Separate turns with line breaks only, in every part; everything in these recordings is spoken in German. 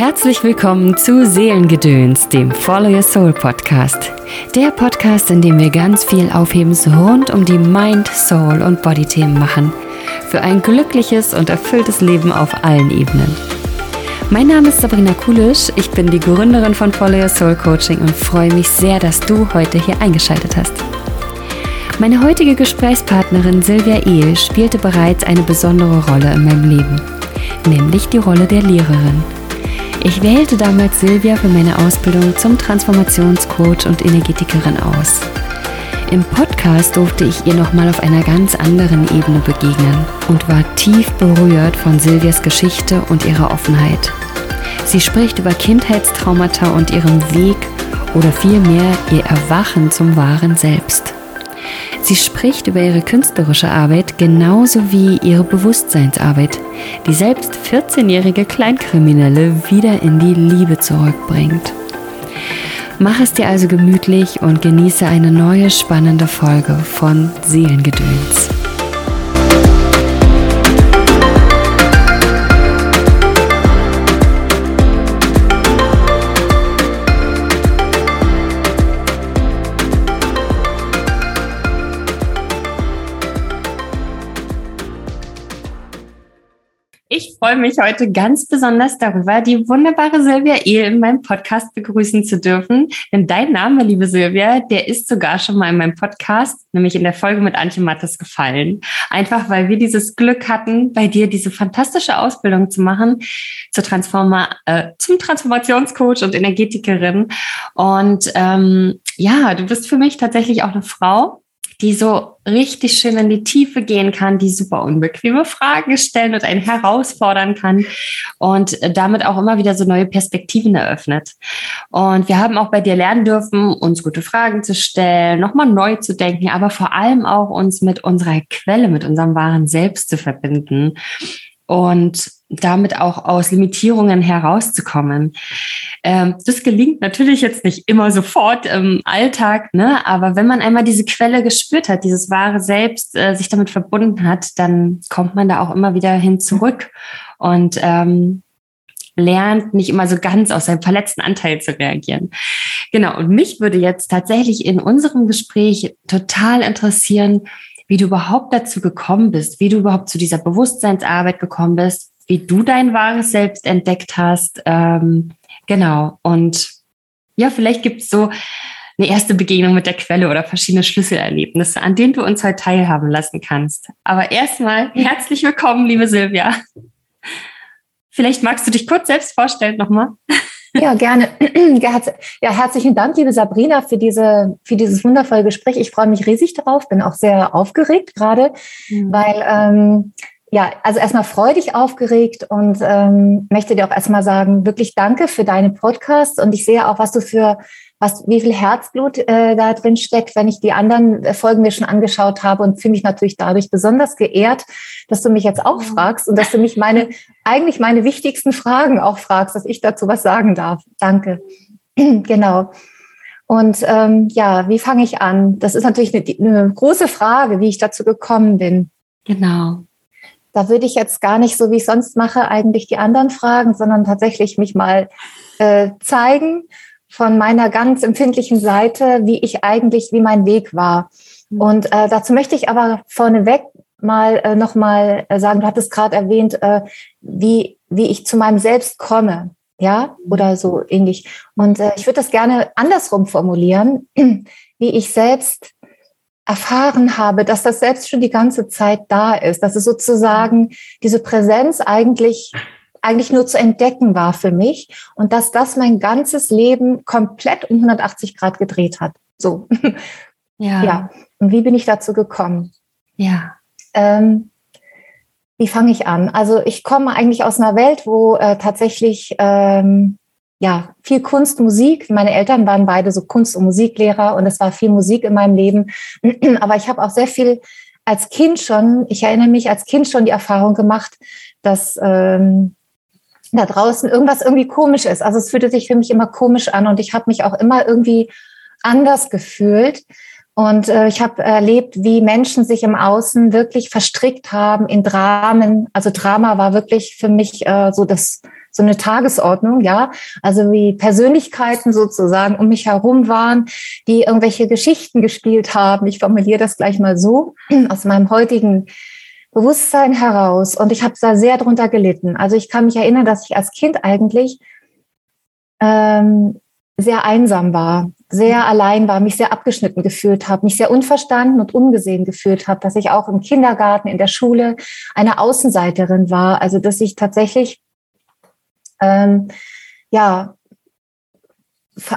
Herzlich willkommen zu Seelengedöns, dem Follow Your Soul Podcast. Der Podcast, in dem wir ganz viel Aufhebens rund um die Mind, Soul und Body Themen machen. Für ein glückliches und erfülltes Leben auf allen Ebenen. Mein Name ist Sabrina Kulisch, ich bin die Gründerin von Follow Your Soul Coaching und freue mich sehr, dass du heute hier eingeschaltet hast. Meine heutige Gesprächspartnerin Silvia Ehl spielte bereits eine besondere Rolle in meinem Leben, nämlich die Rolle der Lehrerin. Ich wählte damals Silvia für meine Ausbildung zum Transformationscoach und Energetikerin aus. Im Podcast durfte ich ihr nochmal auf einer ganz anderen Ebene begegnen und war tief berührt von Silvias Geschichte und ihrer Offenheit. Sie spricht über Kindheitstraumata und ihren Weg oder vielmehr ihr Erwachen zum wahren Selbst. Sie spricht über ihre künstlerische Arbeit genauso wie ihre Bewusstseinsarbeit, die selbst 14-jährige Kleinkriminelle wieder in die Liebe zurückbringt. Mach es dir also gemütlich und genieße eine neue spannende Folge von Seelengedöns. Freue mich heute ganz besonders darüber, die wunderbare Silvia Ehl in meinem Podcast begrüßen zu dürfen. Denn dein Name, liebe Silvia, der ist sogar schon mal in meinem Podcast, nämlich in der Folge mit Antje Mattes gefallen. Einfach weil wir dieses Glück hatten, bei dir diese fantastische Ausbildung zu machen zur Transforma äh, zum Transformationscoach und Energetikerin. Und ähm, ja, du bist für mich tatsächlich auch eine Frau, die so richtig schön in die Tiefe gehen kann, die super unbequeme Fragen stellen und einen herausfordern kann und damit auch immer wieder so neue Perspektiven eröffnet. Und wir haben auch bei dir lernen dürfen, uns gute Fragen zu stellen, nochmal neu zu denken, aber vor allem auch uns mit unserer Quelle, mit unserem wahren Selbst zu verbinden. Und damit auch aus Limitierungen herauszukommen. Ähm, das gelingt natürlich jetzt nicht immer sofort im Alltag, ne? aber wenn man einmal diese Quelle gespürt hat, dieses wahre Selbst, äh, sich damit verbunden hat, dann kommt man da auch immer wieder hin zurück und ähm, lernt nicht immer so ganz aus seinem verletzten Anteil zu reagieren. Genau, und mich würde jetzt tatsächlich in unserem Gespräch total interessieren, wie du überhaupt dazu gekommen bist, wie du überhaupt zu dieser Bewusstseinsarbeit gekommen bist, wie du dein wahres Selbst entdeckt hast. Ähm, genau. Und ja, vielleicht gibt es so eine erste Begegnung mit der Quelle oder verschiedene Schlüsselerlebnisse, an denen du uns heute teilhaben lassen kannst. Aber erstmal herzlich willkommen, liebe Silvia. Vielleicht magst du dich kurz selbst vorstellen nochmal.
Ja, gerne. Ja, herzlichen Dank, liebe Sabrina, für diese, für dieses wundervolle Gespräch. Ich freue mich riesig darauf, bin auch sehr aufgeregt gerade, mhm. weil ähm, ja, also erstmal freudig aufgeregt und ähm, möchte dir auch erstmal sagen, wirklich danke für deine Podcasts und ich sehe auch, was du für, was, wie viel Herzblut äh, da drin steckt, wenn ich die anderen Folgen mir schon angeschaut habe und fühle mich natürlich dadurch besonders geehrt, dass du mich jetzt auch fragst und dass du mich meine, eigentlich meine wichtigsten Fragen auch fragst, dass ich dazu was sagen darf. Danke. genau. Und ähm, ja, wie fange ich an? Das ist natürlich eine, eine große Frage, wie ich dazu gekommen bin.
Genau
da würde ich jetzt gar nicht so, wie ich sonst mache, eigentlich die anderen fragen, sondern tatsächlich mich mal äh, zeigen von meiner ganz empfindlichen Seite, wie ich eigentlich, wie mein Weg war. Mhm. Und äh, dazu möchte ich aber vorneweg mal äh, nochmal äh, sagen, du hattest gerade erwähnt, äh, wie, wie ich zu meinem Selbst komme, ja, mhm. oder so ähnlich. Und äh, ich würde das gerne andersrum formulieren, wie ich selbst erfahren habe, dass das selbst schon die ganze Zeit da ist, dass es sozusagen diese Präsenz eigentlich eigentlich nur zu entdecken war für mich und dass das mein ganzes Leben komplett um 180 Grad gedreht hat. So. Ja. ja. Und wie bin ich dazu gekommen?
Ja.
Ähm, wie fange ich an? Also ich komme eigentlich aus einer Welt, wo äh, tatsächlich ähm, ja, viel Kunst, Musik. Meine Eltern waren beide so Kunst- und Musiklehrer und es war viel Musik in meinem Leben. Aber ich habe auch sehr viel als Kind schon, ich erinnere mich als Kind schon die Erfahrung gemacht, dass ähm, da draußen irgendwas irgendwie komisch ist. Also es fühlte sich für mich immer komisch an und ich habe mich auch immer irgendwie anders gefühlt. Und äh, ich habe erlebt, wie Menschen sich im Außen wirklich verstrickt haben in Dramen. Also Drama war wirklich für mich äh, so das so eine Tagesordnung, ja. Also wie Persönlichkeiten sozusagen um mich herum waren, die irgendwelche Geschichten gespielt haben. Ich formuliere das gleich mal so aus meinem heutigen Bewusstsein heraus. Und ich habe da sehr drunter gelitten. Also ich kann mich erinnern, dass ich als Kind eigentlich ähm, sehr einsam war, sehr allein war, mich sehr abgeschnitten gefühlt habe, mich sehr unverstanden und ungesehen gefühlt habe, dass ich auch im Kindergarten, in der Schule eine Außenseiterin war. Also dass ich tatsächlich ähm, ja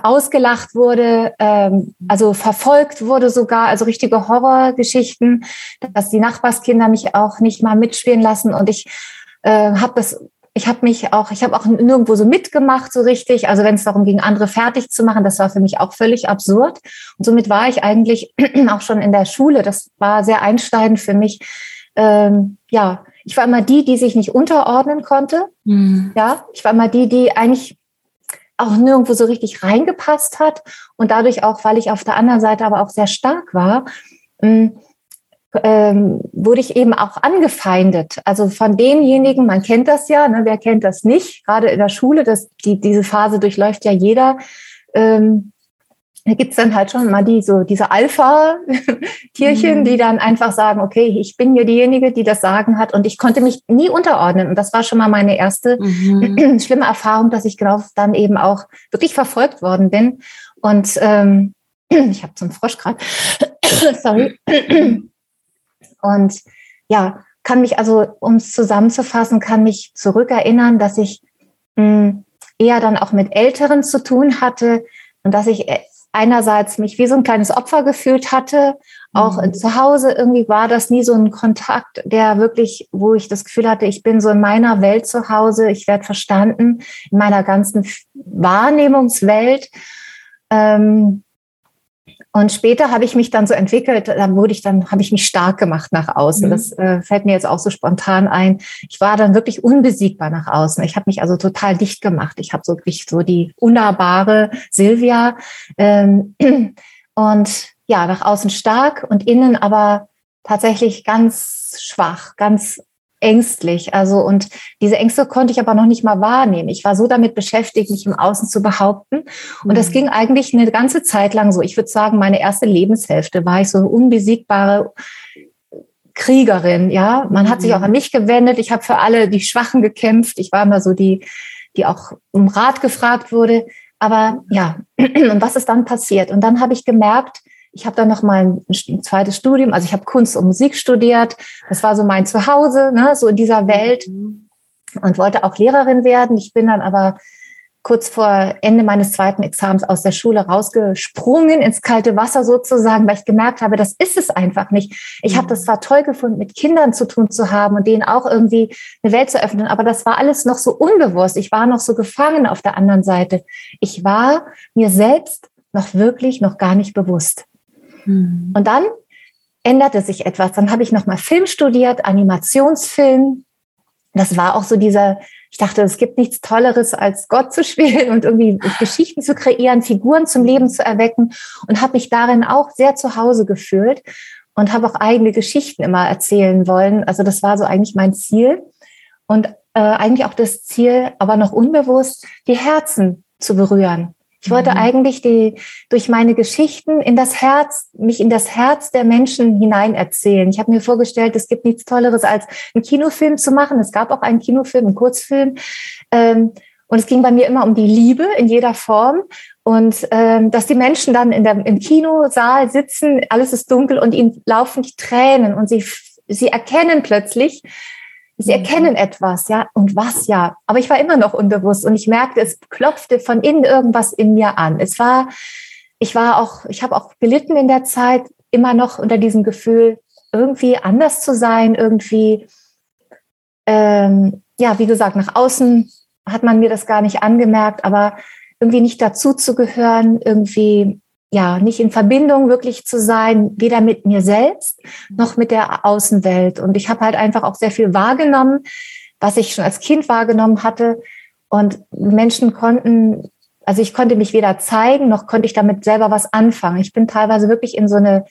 ausgelacht wurde, ähm, also verfolgt wurde sogar, also richtige Horrorgeschichten, dass die Nachbarskinder mich auch nicht mal mitspielen lassen und ich äh, habe das ich habe mich auch, ich habe auch nirgendwo so mitgemacht, so richtig. Also wenn es darum ging, andere fertig zu machen, das war für mich auch völlig absurd. Und somit war ich eigentlich auch schon in der Schule. Das war sehr einschneidend für mich. Ähm, ja, ich war immer die, die sich nicht unterordnen konnte. Mhm. Ja, ich war immer die, die eigentlich auch nirgendwo so richtig reingepasst hat und dadurch auch, weil ich auf der anderen Seite aber auch sehr stark war, hm, ähm, wurde ich eben auch angefeindet. Also von denjenigen, man kennt das ja, ne, wer kennt das nicht, gerade in der Schule, das, die, diese Phase durchläuft ja jeder. Ähm, da gibt's dann halt schon mal die, so diese Alpha-Tierchen, mhm. die dann einfach sagen, okay, ich bin hier diejenige, die das Sagen hat und ich konnte mich nie unterordnen. Und das war schon mal meine erste mhm. schlimme Erfahrung, dass ich genau dann eben auch wirklich verfolgt worden bin. Und ähm, ich habe zum Frosch gerade, sorry. Und ja, kann mich also, um es zusammenzufassen, kann mich zurückerinnern, dass ich mh, hm, eher dann auch mit Älteren zu tun hatte und dass ich äh, einerseits mich wie so ein kleines Opfer gefühlt hatte. Auch mhm. zu Hause irgendwie war das nie so ein Kontakt, der wirklich, wo ich das Gefühl hatte, ich bin so in meiner Welt zu Hause, ich werde verstanden in meiner ganzen Wahrnehmungswelt. Ähm, und später habe ich mich dann so entwickelt, da wurde ich dann, habe ich mich stark gemacht nach außen. Mhm. Das äh, fällt mir jetzt auch so spontan ein. Ich war dann wirklich unbesiegbar nach außen. Ich habe mich also total dicht gemacht. Ich habe so wirklich so die unnahbare Silvia ähm, und ja, nach außen stark und innen aber tatsächlich ganz schwach, ganz ängstlich. Also, und diese Ängste konnte ich aber noch nicht mal wahrnehmen. Ich war so damit beschäftigt, mich im Außen zu behaupten. Und mhm. das ging eigentlich eine ganze Zeit lang so. Ich würde sagen, meine erste Lebenshälfte war ich so eine unbesiegbare Kriegerin. Ja, man hat sich mhm. auch an mich gewendet. Ich habe für alle die Schwachen gekämpft. Ich war immer so die, die auch um Rat gefragt wurde. Aber ja, und was ist dann passiert? Und dann habe ich gemerkt, ich habe dann noch mal ein zweites Studium, also ich habe Kunst und Musik studiert. Das war so mein Zuhause, ne, so in dieser Welt und wollte auch Lehrerin werden. Ich bin dann aber kurz vor Ende meines zweiten Examens aus der Schule rausgesprungen ins kalte Wasser sozusagen, weil ich gemerkt habe, das ist es einfach nicht. Ich habe das zwar toll gefunden, mit Kindern zu tun zu haben und denen auch irgendwie eine Welt zu öffnen, aber das war alles noch so unbewusst. Ich war noch so gefangen auf der anderen Seite. Ich war mir selbst noch wirklich noch gar nicht bewusst. Mhm. Und dann änderte sich etwas. Dann habe ich nochmal Film studiert, Animationsfilm. Das war auch so dieser, ich dachte, es gibt nichts Tolleres, als Gott zu spielen und irgendwie Geschichten zu kreieren, Figuren zum Leben zu erwecken und habe mich darin auch sehr zu Hause gefühlt und habe auch eigene Geschichten immer erzählen wollen. Also das war so eigentlich mein Ziel und äh, eigentlich auch das Ziel, aber noch unbewusst, die Herzen zu berühren. Ich wollte mhm. eigentlich die, durch meine Geschichten in das Herz, mich in das Herz der Menschen hinein erzählen. Ich habe mir vorgestellt, es gibt nichts Tolleres, als einen Kinofilm zu machen. Es gab auch einen Kinofilm, einen Kurzfilm. Ähm, und es ging bei mir immer um die Liebe in jeder Form. Und ähm, dass die Menschen dann in der, im Kinosaal sitzen, alles ist dunkel und ihnen laufen die Tränen und sie, sie erkennen plötzlich, Sie mhm. erkennen etwas, ja, und was ja. Aber ich war immer noch unbewusst und ich merkte, es klopfte von innen irgendwas in mir an. Es war, ich war auch, ich habe auch gelitten in der Zeit, immer noch unter diesem Gefühl, irgendwie anders zu sein, irgendwie, ähm, ja, wie gesagt, nach außen hat man mir das gar nicht angemerkt, aber irgendwie nicht dazu zu gehören, irgendwie ja, nicht in Verbindung wirklich zu sein, weder mit mir selbst noch mit der Außenwelt. Und ich habe halt einfach auch sehr viel wahrgenommen, was ich schon als Kind wahrgenommen hatte. Und Menschen konnten, also ich konnte mich weder zeigen, noch konnte ich damit selber was anfangen. Ich bin teilweise wirklich in so eine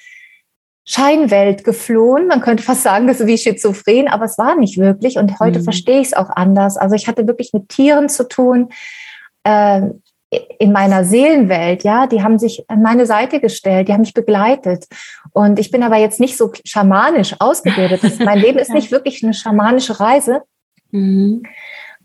Scheinwelt geflohen. Man könnte fast sagen, das ist wie schizophren, aber es war nicht wirklich. Und heute mhm. verstehe ich es auch anders. Also ich hatte wirklich mit Tieren zu tun. Äh, in meiner Seelenwelt, ja, die haben sich an meine Seite gestellt, die haben mich begleitet. Und ich bin aber jetzt nicht so schamanisch ausgebildet. Das, mein Leben ist nicht wirklich eine schamanische Reise. Mhm.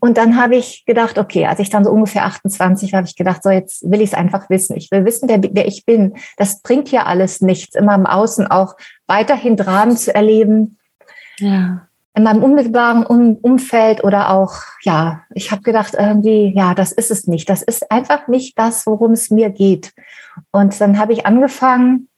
Und dann habe ich gedacht, okay, als ich dann so ungefähr 28 war, habe ich gedacht, so jetzt will ich es einfach wissen. Ich will wissen, wer, wer ich bin. Das bringt hier alles nichts, immer im Außen auch weiterhin Dramen zu erleben. Ja in meinem unmittelbaren Umfeld oder auch, ja, ich habe gedacht, irgendwie, ja, das ist es nicht. Das ist einfach nicht das, worum es mir geht. Und dann habe ich angefangen,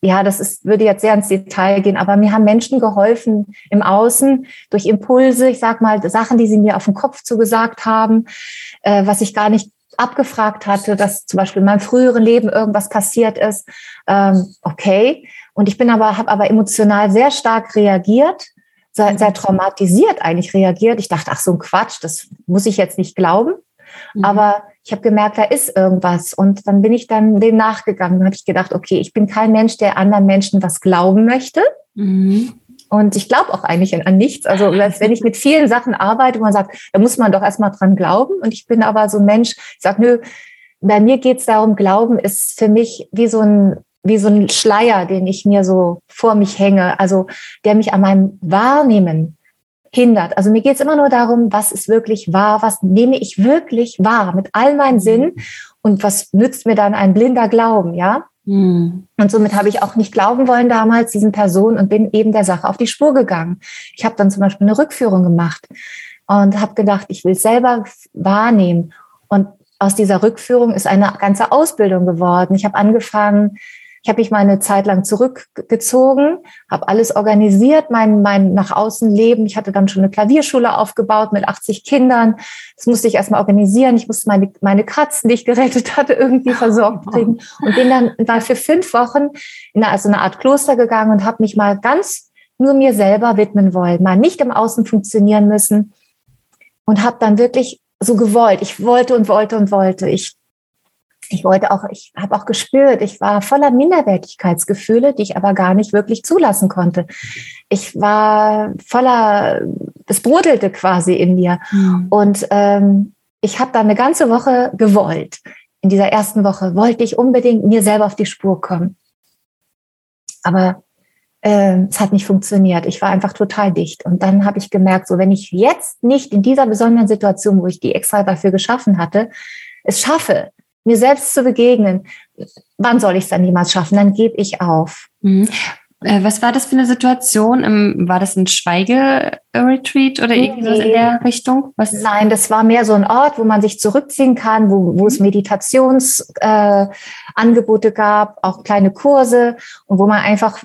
ja, das ist, würde jetzt sehr ins Detail gehen, aber mir haben Menschen geholfen im Außen durch Impulse, ich sag mal, Sachen, die sie mir auf den Kopf zugesagt haben, äh, was ich gar nicht abgefragt hatte, dass zum Beispiel in meinem früheren Leben irgendwas passiert ist. Ähm, okay. Und ich bin aber, habe aber emotional sehr stark reagiert sehr, sehr traumatisiert eigentlich reagiert. Ich dachte, ach so ein Quatsch, das muss ich jetzt nicht glauben. Mhm. Aber ich habe gemerkt, da ist irgendwas. Und dann bin ich dann dem nachgegangen. Dann habe ich gedacht, okay, ich bin kein Mensch, der anderen Menschen was glauben möchte. Mhm. Und ich glaube auch eigentlich an, nichts. Also wenn ich mit vielen Sachen arbeite, wo man sagt, da muss man doch erstmal dran glauben. Und ich bin aber so ein Mensch, ich sage, nö, bei mir geht es darum, Glauben ist für mich wie so ein wie so ein Schleier, den ich mir so vor mich hänge, also der mich an meinem Wahrnehmen hindert. Also mir geht es immer nur darum, was ist wirklich wahr, was nehme ich wirklich wahr mit all meinen mhm. Sinnen und was nützt mir dann ein blinder Glauben, ja? Mhm. Und somit habe ich auch nicht glauben wollen damals diesen Personen und bin eben der Sache auf die Spur gegangen. Ich habe dann zum Beispiel eine Rückführung gemacht und habe gedacht, ich will selber wahrnehmen. Und aus dieser Rückführung ist eine ganze Ausbildung geworden. Ich habe angefangen, ich habe mich mal eine Zeit lang zurückgezogen, habe alles organisiert, mein, mein nach außen Leben. Ich hatte dann schon eine Klavierschule aufgebaut mit 80 Kindern. Das musste ich erstmal organisieren. Ich musste meine, meine Katzen, die ich gerettet hatte, irgendwie versorgt kriegen. Und bin dann war für fünf Wochen in eine, also eine Art Kloster gegangen und habe mich mal ganz nur mir selber widmen wollen, mal nicht im Außen funktionieren müssen und habe dann wirklich so gewollt. Ich wollte und wollte und wollte. Ich ich wollte auch, ich habe auch gespürt, ich war voller Minderwertigkeitsgefühle, die ich aber gar nicht wirklich zulassen konnte. Ich war voller, es brodelte quasi in mir. Mhm. Und ähm, ich habe da eine ganze Woche gewollt. In dieser ersten Woche wollte ich unbedingt mir selber auf die Spur kommen. Aber äh, es hat nicht funktioniert. Ich war einfach total dicht. Und dann habe ich gemerkt, so wenn ich jetzt nicht in dieser besonderen Situation, wo ich die extra dafür geschaffen hatte, es schaffe, mir selbst zu begegnen, wann soll ich es dann niemals schaffen? Dann gebe ich auf.
Mhm. Äh, was war das für eine Situation? War das ein Schweigeretreat oder irgendwas nee. in der Richtung?
Was? Nein, das war mehr so ein Ort, wo man sich zurückziehen kann, wo, wo es mhm. Meditationsangebote äh, gab, auch kleine Kurse und wo man einfach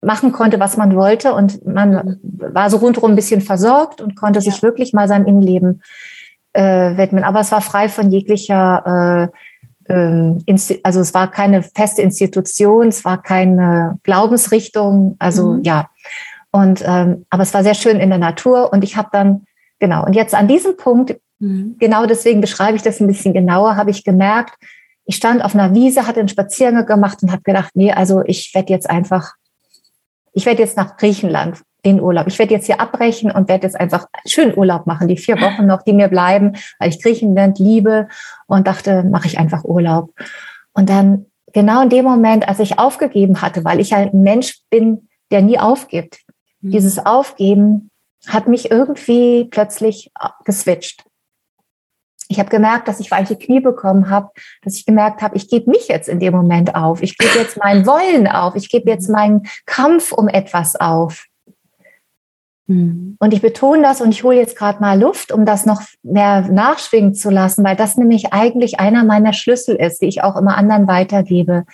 machen konnte, was man wollte und man mhm. war so rundherum ein bisschen versorgt und konnte ja. sich wirklich mal sein Innenleben äh, widmen. Aber es war frei von jeglicher, äh, äh, also es war keine feste Institution, es war keine Glaubensrichtung, also mhm. ja. Und ähm, aber es war sehr schön in der Natur und ich habe dann genau und jetzt an diesem Punkt mhm. genau deswegen beschreibe ich das ein bisschen genauer, habe ich gemerkt, ich stand auf einer Wiese, hatte einen Spaziergang gemacht und habe gedacht, nee, also ich werde jetzt einfach, ich werde jetzt nach Griechenland den Urlaub. Ich werde jetzt hier abbrechen und werde jetzt einfach schön Urlaub machen, die vier Wochen noch, die mir bleiben, weil ich Griechenland liebe und dachte, mache ich einfach Urlaub. Und dann genau in dem Moment, als ich aufgegeben hatte, weil ich ein Mensch bin, der nie aufgibt, mhm. dieses Aufgeben hat mich irgendwie plötzlich geswitcht. Ich habe gemerkt, dass ich weiche Knie bekommen habe, dass ich gemerkt habe, ich gebe mich jetzt in dem Moment auf. Ich gebe jetzt mein Wollen auf. Ich gebe jetzt meinen Kampf um etwas auf. Mhm. Und ich betone das und ich hole jetzt gerade mal Luft, um das noch mehr nachschwingen zu lassen, weil das nämlich eigentlich einer meiner Schlüssel ist, die ich auch immer anderen weitergebe,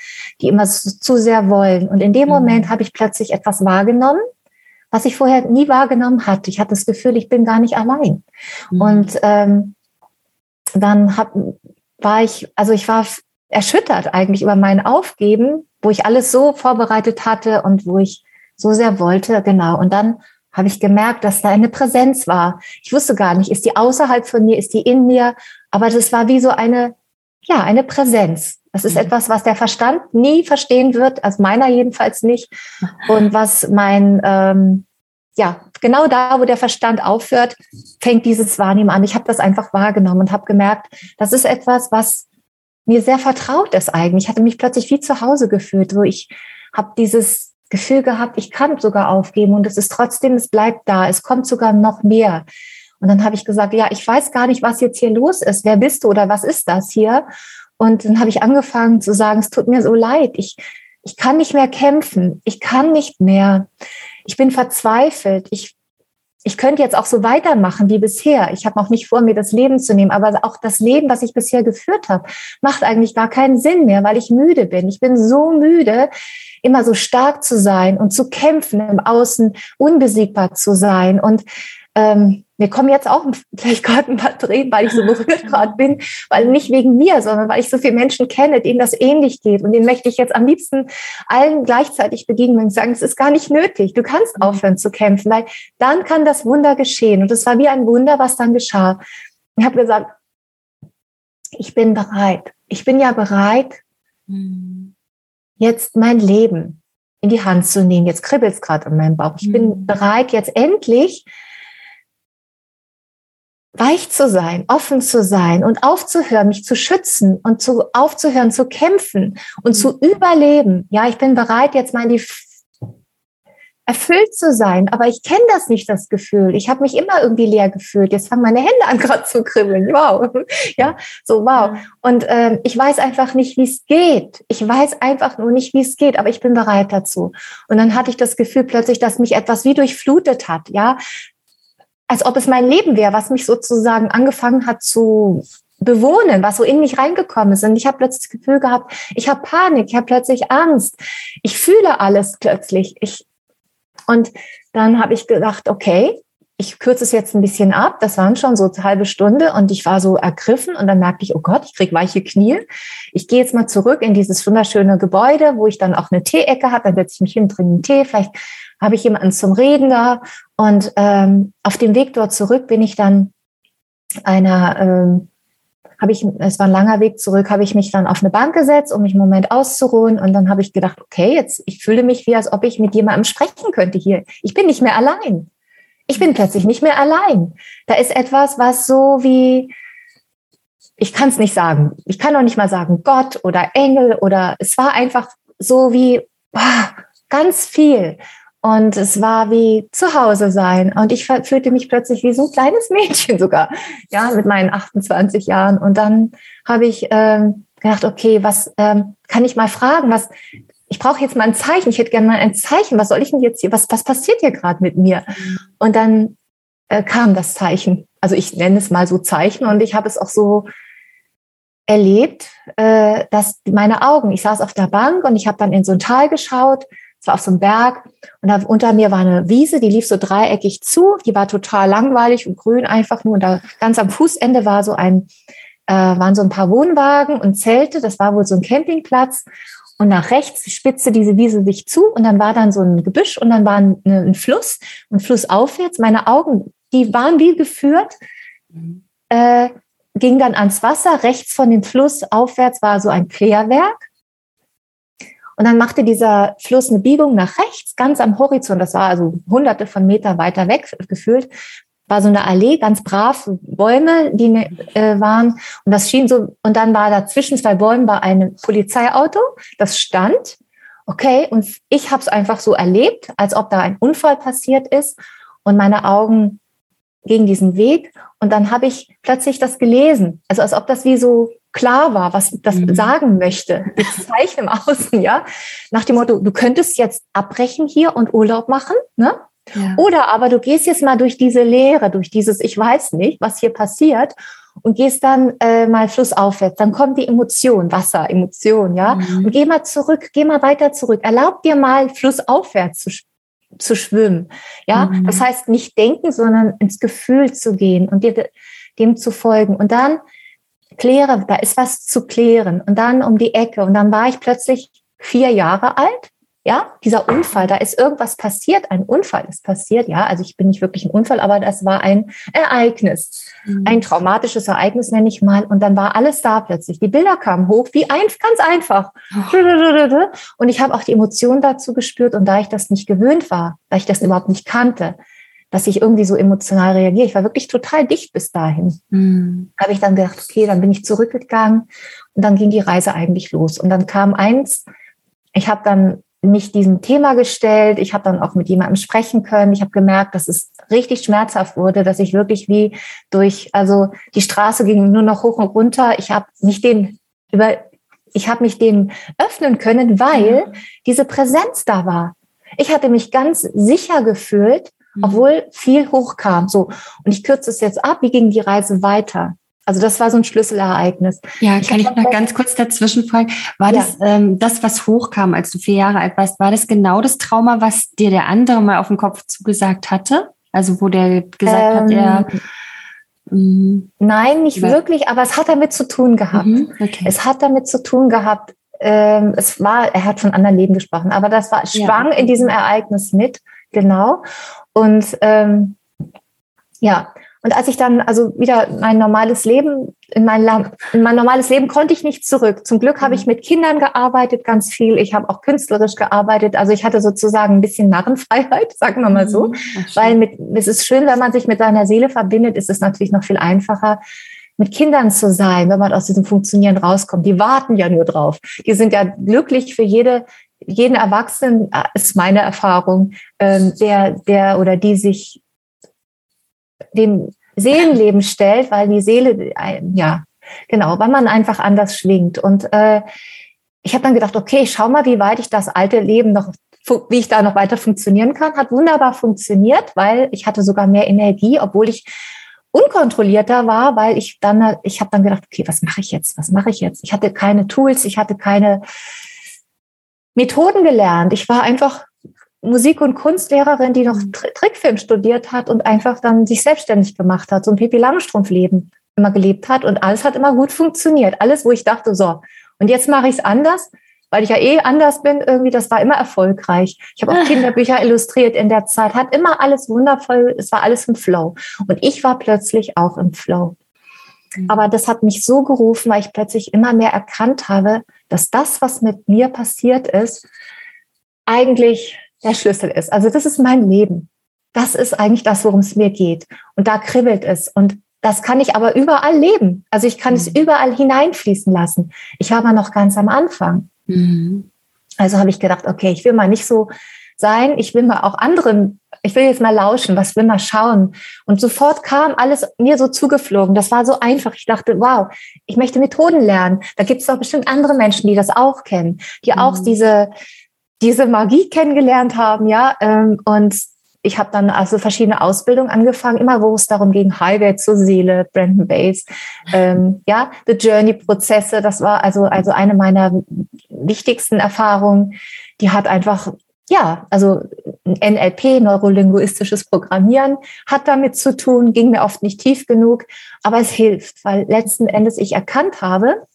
die immer zu sehr wollen. Und in dem mhm. Moment habe ich plötzlich etwas wahrgenommen, was ich vorher nie wahrgenommen hatte. Ich hatte das Gefühl, ich bin gar nicht allein. Mhm. Und ähm, dann hab, war ich, also ich war erschüttert eigentlich über mein Aufgeben, wo ich alles so vorbereitet hatte und wo ich so sehr wollte, genau. Und dann habe ich gemerkt, dass da eine Präsenz war. Ich wusste gar nicht, ist die außerhalb von mir, ist die in mir, aber das war wie so eine ja, eine Präsenz. Das ist mhm. etwas, was der Verstand nie verstehen wird, also meiner jedenfalls nicht. Und was mein, ähm, ja, genau da, wo der Verstand aufhört, fängt dieses Wahrnehmen an. Ich habe das einfach wahrgenommen und habe gemerkt, das ist etwas, was mir sehr vertraut ist eigentlich. Ich hatte mich plötzlich wie zu Hause gefühlt, wo ich habe dieses Gefühl gehabt, ich kann sogar aufgeben und es ist trotzdem, es bleibt da, es kommt sogar noch mehr. Und dann habe ich gesagt, ja, ich weiß gar nicht, was jetzt hier los ist. Wer bist du oder was ist das hier? Und dann habe ich angefangen zu sagen, es tut mir so leid. Ich, ich kann nicht mehr kämpfen. Ich kann nicht mehr. Ich bin verzweifelt. Ich, ich könnte jetzt auch so weitermachen wie bisher. Ich habe auch nicht vor, mir das Leben zu nehmen. Aber auch das Leben, was ich bisher geführt habe, macht eigentlich gar keinen Sinn mehr, weil ich müde bin. Ich bin so müde, immer so stark zu sein und zu kämpfen, im Außen unbesiegbar zu sein. Und ähm, mir kommen jetzt auch vielleicht gerade ein paar Tränen, weil ich so berührt gerade bin, weil nicht wegen mir, sondern weil ich so viele Menschen kenne, denen das ähnlich geht. Und denen möchte ich jetzt am liebsten allen gleichzeitig begegnen und sagen, es ist gar nicht nötig. Du kannst mhm. aufhören zu kämpfen, weil dann kann das Wunder geschehen. Und es war wie ein Wunder, was dann geschah. Ich habe gesagt, ich bin bereit. Ich bin ja bereit, mhm. Jetzt mein Leben in die Hand zu nehmen. Jetzt kribbelt es gerade in meinem Bauch. Ich bin mhm. bereit, jetzt endlich weich zu sein, offen zu sein und aufzuhören, mich zu schützen und zu, aufzuhören zu kämpfen und zu überleben. Ja, ich bin bereit, jetzt mal die erfüllt zu sein, aber ich kenne das nicht, das Gefühl. Ich habe mich immer irgendwie leer gefühlt. Jetzt fangen meine Hände an gerade zu kribbeln. Wow, ja, so wow. Und ähm, ich weiß einfach nicht, wie es geht. Ich weiß einfach nur nicht, wie es geht, aber ich bin bereit dazu. Und dann hatte ich das Gefühl plötzlich, dass mich etwas wie durchflutet hat. Ja, als ob es mein Leben wäre, was mich sozusagen angefangen hat zu bewohnen, was so in mich reingekommen ist. Und ich habe plötzlich das Gefühl gehabt, ich habe Panik, ich habe plötzlich Angst, ich fühle alles plötzlich. Ich, und dann habe ich gedacht, okay, ich kürze es jetzt ein bisschen ab. Das waren schon so eine halbe Stunde und ich war so ergriffen und dann merkte ich, oh Gott, ich krieg weiche Knie. Ich gehe jetzt mal zurück in dieses wunderschöne Gebäude, wo ich dann auch eine Teeecke habe. Dann setze ich mich hin, trinke einen Tee. Vielleicht habe ich jemanden zum Reden da. Und ähm, auf dem Weg dort zurück bin ich dann einer, ähm, habe ich, es war ein langer Weg zurück, habe ich mich dann auf eine Bank gesetzt, um mich einen Moment auszuruhen. Und dann habe ich gedacht, okay, jetzt, ich fühle mich wie, als ob ich mit jemandem sprechen könnte hier. Ich bin nicht mehr allein. Ich bin plötzlich nicht mehr allein. Da ist etwas, was so wie, ich kann es nicht sagen. Ich kann auch nicht mal sagen Gott oder Engel oder es war einfach so wie boah, ganz viel. Und es war wie zu Hause sein. Und ich fühlte mich plötzlich wie so ein kleines Mädchen sogar, ja, mit meinen 28 Jahren. Und dann habe ich ähm, gedacht, okay, was ähm, kann ich mal fragen? Was ich brauche jetzt mal ein Zeichen. Ich hätte gerne mal ein Zeichen. Was soll ich denn jetzt hier? Was was passiert hier gerade mit mir? Und dann äh, kam das Zeichen. Also ich nenne es mal so Zeichen. Und ich habe es auch so erlebt, äh, dass meine Augen. Ich saß auf der Bank und ich habe dann in so ein Tal geschaut es war auf so einem Berg und da unter mir war eine Wiese, die lief so dreieckig zu. Die war total langweilig und grün einfach nur. Und da ganz am Fußende war so ein, äh, waren so ein paar Wohnwagen und Zelte. Das war wohl so ein Campingplatz. Und nach rechts spitzte diese Wiese sich zu und dann war dann so ein Gebüsch und dann war ein, ein Fluss und flussaufwärts. Meine Augen, die waren wie geführt, äh, ging dann ans Wasser. Rechts von dem Fluss aufwärts war so ein Klärwerk. Und dann machte dieser Fluss eine Biegung nach rechts, ganz am Horizont. Das war also hunderte von Meter weiter weg gefühlt. War so eine Allee, ganz brav, Bäume, die äh, waren. Und das schien so, und dann war da zwischen zwei Bäumen war ein Polizeiauto, das stand. Okay, und ich habe es einfach so erlebt, als ob da ein Unfall passiert ist. Und meine Augen gegen diesen Weg. Und dann habe ich plötzlich das gelesen. Also als ob das wie so klar war, was das mhm. sagen möchte. Das Zeichen im Außen, ja. Nach dem Motto, du könntest jetzt abbrechen hier und Urlaub machen, ne? Ja. Oder aber du gehst jetzt mal durch diese Leere, durch dieses Ich weiß nicht, was hier passiert und gehst dann äh, mal flussaufwärts. Dann kommt die Emotion, Wasser, Emotion, ja. Mhm. Und geh mal zurück, geh mal weiter zurück. Erlaub dir mal flussaufwärts zu, zu schwimmen, ja. Mhm. Das heißt nicht denken, sondern ins Gefühl zu gehen und dir dem zu folgen. Und dann kläre, da ist was zu klären. Und dann um die Ecke. Und dann war ich plötzlich vier Jahre alt. Ja, dieser Unfall, da ist irgendwas passiert, ein Unfall ist passiert. Ja, also ich bin nicht wirklich ein Unfall, aber das war ein Ereignis, mhm. ein traumatisches Ereignis nenne ich mal. Und dann war alles da plötzlich. Die Bilder kamen hoch, wie ein, ganz einfach. Oh. Und ich habe auch die Emotionen dazu gespürt. Und da ich das nicht gewöhnt war, da ich das überhaupt nicht kannte, dass ich irgendwie so emotional reagiere. Ich war wirklich total dicht bis dahin. Mhm. Habe ich dann gedacht, okay, dann bin ich zurückgegangen und dann ging die Reise eigentlich los. Und dann kam eins, ich habe dann mich diesem Thema gestellt. Ich habe dann auch mit jemandem sprechen können. Ich habe gemerkt, dass es richtig schmerzhaft wurde, dass ich wirklich wie durch, also die Straße ging nur noch hoch und runter. Ich habe mich dem über, ich habe mich dem öffnen können, weil diese Präsenz da war. Ich hatte mich ganz sicher gefühlt, mhm. obwohl viel hochkam. So und ich kürze es jetzt ab. Wie ging die Reise weiter? Also das war so ein Schlüsselereignis.
Ja, ich kann ich noch ganz kurz dazwischen fragen, war ja. das ähm, das, was hochkam, als du vier Jahre alt warst, war das genau das Trauma, was dir der andere mal auf den Kopf zugesagt hatte? Also wo der gesagt ähm, hat, er
ähm, Nein, nicht ja. wirklich, aber es hat damit zu tun gehabt. Mhm, okay. Es hat damit zu tun gehabt. Ähm, es war, er hat von anderen Leben gesprochen, aber das war schwang ja. in diesem Ereignis mit, genau. Und ähm, ja, und als ich dann also wieder mein normales Leben, in mein, in mein normales Leben konnte ich nicht zurück. Zum Glück habe ich mhm. mit Kindern gearbeitet, ganz viel. Ich habe auch künstlerisch gearbeitet. Also ich hatte sozusagen ein bisschen Narrenfreiheit, sagen wir mal so. Mhm. Weil mit, es ist schön, wenn man sich mit seiner Seele verbindet, ist es natürlich noch viel einfacher, mit Kindern zu sein, wenn man aus diesem Funktionieren rauskommt. Die warten ja nur drauf. Die sind ja glücklich für jede jeden Erwachsenen, äh, ist meine Erfahrung, ähm, der, der oder die sich dem Seelenleben stellt, weil die Seele, ja, genau, weil man einfach anders schwingt. Und äh, ich habe dann gedacht, okay, schau mal, wie weit ich das alte Leben noch, wie ich da noch weiter funktionieren kann. Hat wunderbar funktioniert, weil ich hatte sogar mehr Energie, obwohl ich unkontrollierter war, weil ich dann, ich habe dann gedacht, okay, was mache ich jetzt? Was mache ich jetzt? Ich hatte keine Tools, ich hatte keine Methoden gelernt. Ich war einfach Musik- und Kunstlehrerin, die noch mhm. Trickfilm studiert hat und einfach dann sich selbstständig gemacht hat, so ein Pipi Langstrumpf-Leben immer gelebt hat und alles hat immer gut funktioniert. Alles, wo ich dachte, so, und jetzt mache ich es anders, weil ich ja eh anders bin, irgendwie, das war immer erfolgreich. Ich habe auch Kinderbücher illustriert in der Zeit, hat immer alles wundervoll, es war alles im Flow. Und ich war plötzlich auch im Flow. Mhm. Aber das hat mich so gerufen, weil ich plötzlich immer mehr erkannt habe, dass das, was mit mir passiert ist, eigentlich der Schlüssel ist. Also das ist mein Leben. Das ist eigentlich das, worum es mir geht. Und da kribbelt es. Und das kann ich aber überall leben. Also ich kann mhm. es überall hineinfließen lassen. Ich war mal noch ganz am Anfang. Mhm. Also habe ich gedacht, okay, ich will mal nicht so sein. Ich will mal auch anderen, ich will jetzt mal lauschen, was will mal schauen. Und sofort kam alles mir so zugeflogen. Das war so einfach. Ich dachte, wow, ich möchte Methoden lernen. Da gibt es doch bestimmt andere Menschen, die das auch kennen, die mhm. auch diese, diese Magie kennengelernt haben, ja. Ähm, und ich habe dann also verschiedene Ausbildungen angefangen, immer wo es darum ging, Highway zur Seele, Brandon Bates, ähm, ja, The Journey-Prozesse, das war also, also eine meiner wichtigsten Erfahrungen. Die hat einfach, ja, also NLP, neurolinguistisches Programmieren, hat damit zu tun, ging mir oft nicht tief genug, aber es hilft, weil letzten Endes ich erkannt habe,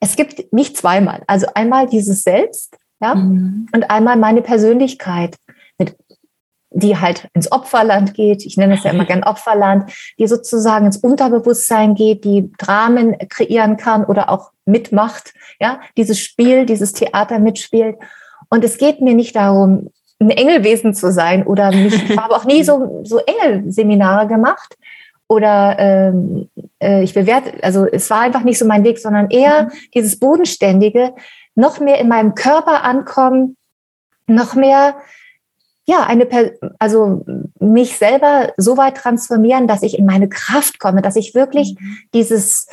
es gibt nicht zweimal. Also einmal dieses Selbst, ja? Mhm. Und einmal meine Persönlichkeit, mit, die halt ins Opferland geht. Ich nenne es ja immer gern Opferland, die sozusagen ins Unterbewusstsein geht, die Dramen kreieren kann oder auch mitmacht, ja, dieses Spiel, dieses Theater mitspielt. Und es geht mir nicht darum, ein Engelwesen zu sein oder mich, ich habe auch nie so, so Engelseminare gemacht oder ähm, äh, ich bewerte, also es war einfach nicht so mein Weg, sondern eher mhm. dieses Bodenständige, noch mehr in meinem Körper ankommen, noch mehr, ja, eine, also mich selber so weit transformieren, dass ich in meine Kraft komme, dass ich wirklich mhm. dieses,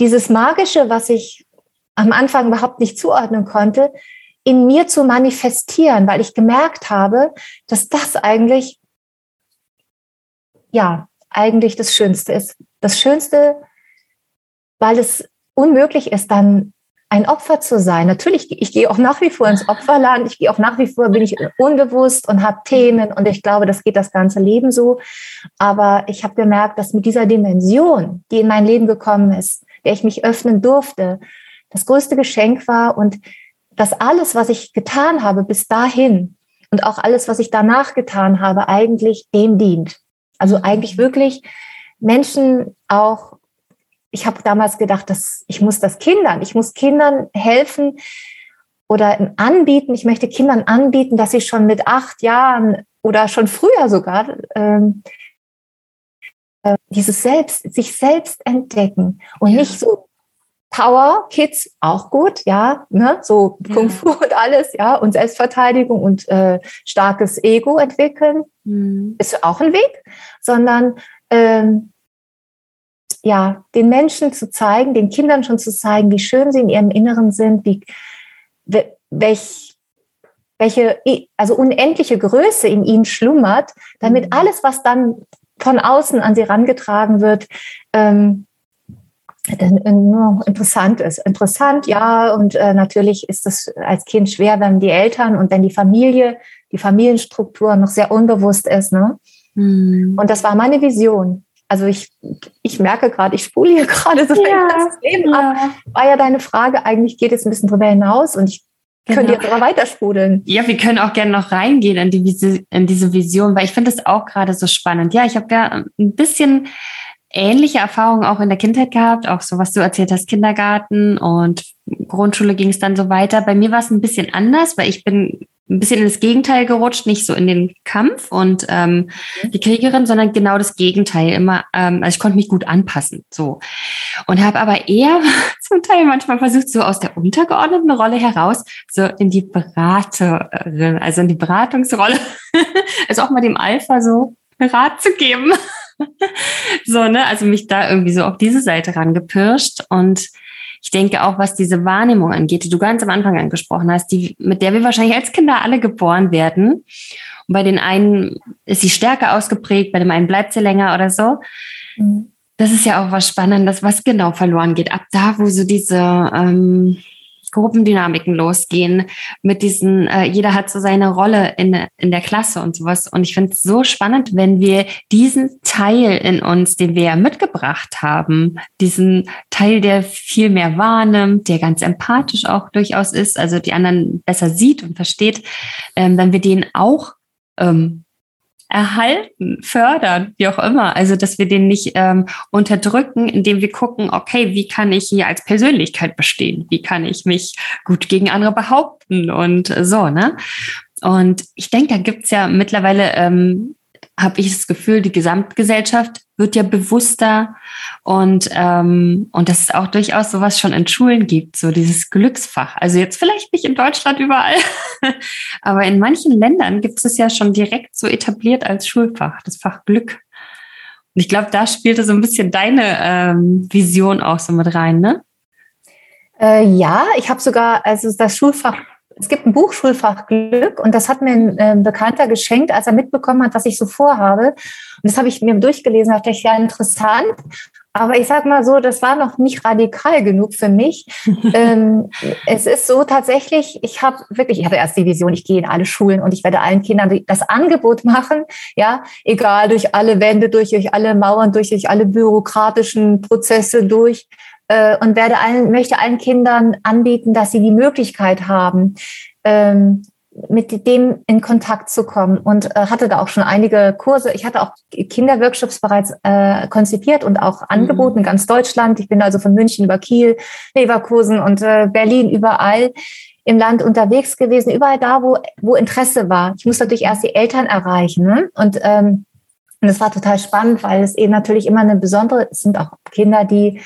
dieses Magische, was ich am Anfang überhaupt nicht zuordnen konnte, in mir zu manifestieren, weil ich gemerkt habe, dass das eigentlich, ja, eigentlich das Schönste ist. Das Schönste, weil es unmöglich ist, dann ein Opfer zu sein. Natürlich, ich gehe auch nach wie vor ins Opferland. Ich gehe auch nach wie vor, bin ich unbewusst und habe Themen und ich glaube, das geht das ganze Leben so. Aber ich habe gemerkt, dass mit dieser Dimension, die in mein Leben gekommen ist, der ich mich öffnen durfte, das größte Geschenk war und dass alles, was ich getan habe bis dahin und auch alles, was ich danach getan habe, eigentlich dem dient. Also eigentlich wirklich Menschen auch, ich habe damals gedacht, dass ich muss das Kindern, ich muss Kindern helfen oder anbieten, ich möchte Kindern anbieten, dass sie schon mit acht Jahren oder schon früher sogar ähm, äh, dieses Selbst, sich selbst entdecken und ja. nicht so Power Kids auch gut, ja, ne, so ja. Kung Fu und alles, ja, und Selbstverteidigung und äh, starkes Ego entwickeln, mhm. ist auch ein Weg, sondern ähm, ja, den Menschen zu zeigen, den Kindern schon zu zeigen, wie schön sie in ihrem Inneren sind, wie welch, welche also unendliche Größe in ihnen schlummert, damit mhm. alles, was dann von außen an sie rangetragen wird, ähm, interessant ist. Interessant, ja, und äh, natürlich ist es als Kind schwer, wenn die Eltern und wenn die Familie, die Familienstruktur noch sehr unbewusst ist. Ne? Mhm. Und das war meine Vision. Also ich, ich merke gerade, ich spule hier gerade so ja, das Leben ja. ab. War ja deine Frage, eigentlich geht es ein bisschen drüber hinaus und ich Genau. Könnt ihr jetzt aber weitersprudeln.
Ja, wir können auch gerne noch reingehen in, die, in diese Vision, weil ich finde es auch gerade so spannend. Ja, ich habe ja ein bisschen ähnliche Erfahrungen auch in der Kindheit gehabt, auch so was du erzählt hast, Kindergarten und Grundschule ging es dann so weiter. Bei mir war es ein bisschen anders, weil ich bin ein bisschen ins Gegenteil gerutscht, nicht so in den Kampf und ähm, mhm. die Kriegerin, sondern genau das Gegenteil. Immer, ähm, also ich konnte mich gut anpassen, so und habe aber eher zum Teil manchmal versucht, so aus der untergeordneten Rolle heraus so in die Beraterin, also in die Beratungsrolle, also auch mal dem Alpha so Rat zu geben, so ne, also mich da irgendwie so auf diese Seite rangepirscht und ich denke auch, was diese Wahrnehmung angeht, die du ganz am Anfang angesprochen hast, die, mit der wir wahrscheinlich als Kinder alle geboren werden. Und bei den einen ist sie stärker ausgeprägt, bei dem einen bleibt sie länger oder so. Mhm. Das ist ja auch was Spannendes, was genau verloren geht. Ab da, wo so diese, ähm, Gruppendynamiken losgehen, mit diesen, äh, jeder hat so seine Rolle in, in der Klasse und sowas. Und ich finde es so spannend, wenn wir diesen Teil in uns, den wir ja mitgebracht haben, diesen Teil, der viel mehr wahrnimmt, der ganz empathisch auch durchaus ist, also die anderen besser sieht und versteht, ähm, wenn wir den auch ähm, erhalten, fördern, wie auch immer. Also, dass wir den nicht ähm, unterdrücken, indem wir gucken, okay, wie kann ich hier als Persönlichkeit bestehen? Wie kann ich mich gut gegen andere behaupten und so, ne? Und ich denke, da gibt's ja mittlerweile ähm, habe ich das Gefühl, die Gesamtgesellschaft wird ja bewusster und, ähm, und dass es auch durchaus sowas schon in Schulen gibt, so dieses Glücksfach. Also jetzt vielleicht nicht in Deutschland überall, aber in manchen Ländern gibt es ja schon direkt so etabliert als Schulfach, das Fach Glück. Und ich glaube, da spielte so ein bisschen deine ähm, Vision auch so mit rein, ne?
Äh, ja, ich habe sogar, also das Schulfach es gibt ein Buch Schulfach Glück und das hat mir ein äh, Bekannter geschenkt, als er mitbekommen hat, was ich so vorhabe. Und das habe ich mir durchgelesen, dachte ich, ja interessant. Aber ich sage mal so, das war noch nicht radikal genug für mich. ähm, es ist so tatsächlich, ich habe wirklich, ich habe erst die Vision, ich gehe in alle Schulen und ich werde allen Kindern das Angebot machen, ja, egal durch alle Wände, durch, durch alle Mauern, durch, durch alle bürokratischen Prozesse durch äh, und werde allen, möchte allen Kindern anbieten, dass sie die Möglichkeit haben, ähm, mit dem in Kontakt zu kommen und äh, hatte da auch schon einige Kurse. Ich hatte auch Kinderworkshops bereits äh, konzipiert und auch angeboten mhm. in ganz Deutschland. Ich bin also von München über Kiel, Leverkusen und äh, Berlin überall im Land unterwegs gewesen, überall da, wo, wo Interesse war. Ich muss natürlich erst die Eltern erreichen. Ne? Und ähm, und es war total spannend, weil es eben natürlich immer eine besondere, es sind auch Kinder, die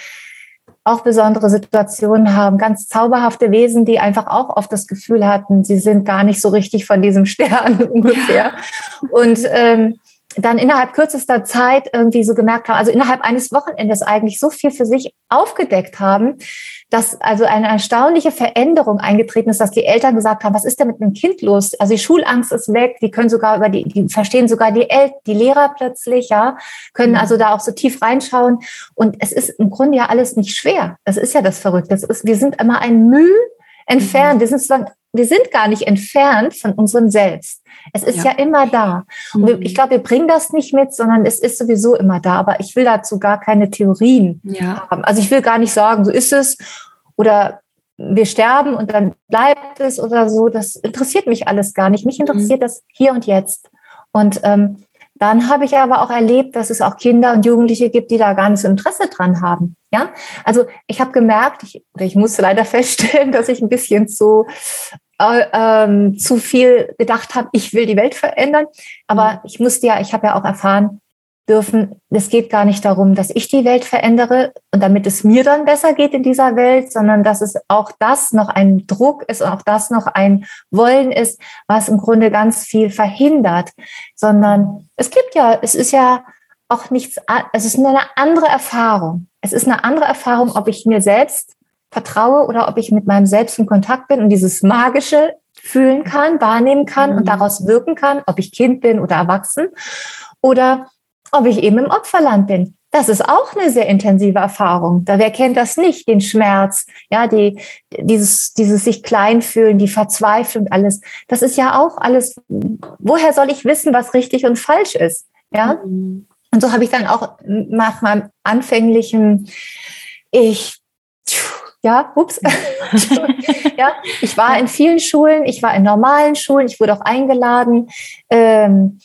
auch besondere Situationen haben, ganz zauberhafte Wesen, die einfach auch oft das Gefühl hatten, sie sind gar nicht so richtig von diesem Stern ungefähr. Und ähm, dann innerhalb kürzester Zeit irgendwie so gemerkt haben, also innerhalb eines Wochenendes eigentlich so viel für sich aufgedeckt haben, dass also eine erstaunliche Veränderung eingetreten ist, dass die Eltern gesagt haben, was ist denn mit dem Kind los? Also die Schulangst ist weg, die können sogar über die, die verstehen sogar die El die Lehrer plötzlich, ja, können also da auch so tief reinschauen. Und es ist im Grunde ja alles nicht schwer. Das ist ja das Verrückte. Das ist, wir sind immer ein Mühe entfernt. Mhm. Wir sind, wir sind gar nicht entfernt von unserem Selbst. Es ist ja, ja immer da. Und mhm. ich glaube, wir bringen das nicht mit, sondern es ist sowieso immer da. Aber ich will dazu gar keine Theorien ja. haben. Also ich will gar nicht sagen, so ist es. Oder wir sterben und dann bleibt es oder so, das interessiert mich alles gar nicht. Mich mhm. interessiert mhm. das hier und jetzt. Und ähm, dann habe ich aber auch erlebt, dass es auch Kinder und Jugendliche gibt, die da gar nicht so Interesse dran haben. Ja, also ich habe gemerkt, ich, ich musste leider feststellen, dass ich ein bisschen zu äh, ähm, zu viel gedacht habe, ich will die Welt verändern. Aber mhm. ich musste ja, ich habe ja auch erfahren, dürfen, es geht gar nicht darum, dass ich die Welt verändere und damit es mir dann besser geht in dieser Welt, sondern dass es auch das noch ein Druck ist und auch das noch ein Wollen ist, was im Grunde ganz viel verhindert, sondern es gibt ja, es ist ja auch nichts, es ist eine andere Erfahrung. Es ist eine andere Erfahrung, ob ich mir selbst vertraue oder ob ich mit meinem Selbst in Kontakt bin und dieses Magische fühlen kann, wahrnehmen kann und mhm. daraus wirken kann, ob ich Kind bin oder erwachsen oder ob ich eben im Opferland bin. Das ist auch eine sehr intensive Erfahrung. Da wer kennt das nicht, den Schmerz, ja, die, dieses, dieses sich klein fühlen, die Verzweiflung, alles. Das ist ja auch alles. Woher soll ich wissen, was richtig und falsch ist? Ja. Mhm. Und so habe ich dann auch nach meinem anfänglichen, ich, ja, ups, ja, ich war in vielen Schulen, ich war in normalen Schulen, ich wurde auch eingeladen. Ähm,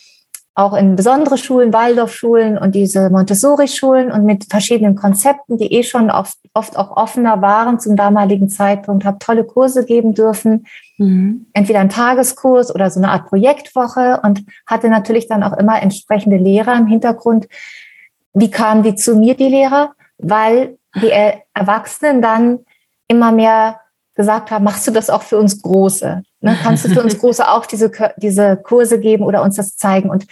auch in besondere Schulen, Waldorfschulen und diese Montessori-Schulen und mit verschiedenen Konzepten, die eh schon oft, oft auch offener waren zum damaligen Zeitpunkt, habe tolle Kurse geben dürfen, mhm. entweder ein Tageskurs oder so eine Art Projektwoche und hatte natürlich dann auch immer entsprechende Lehrer im Hintergrund. Wie kamen die zu mir, die Lehrer? Weil die Erwachsenen dann immer mehr gesagt haben, machst du das auch für uns Große? Ne? Kannst du für uns Große auch diese, diese Kurse geben oder uns das zeigen? Und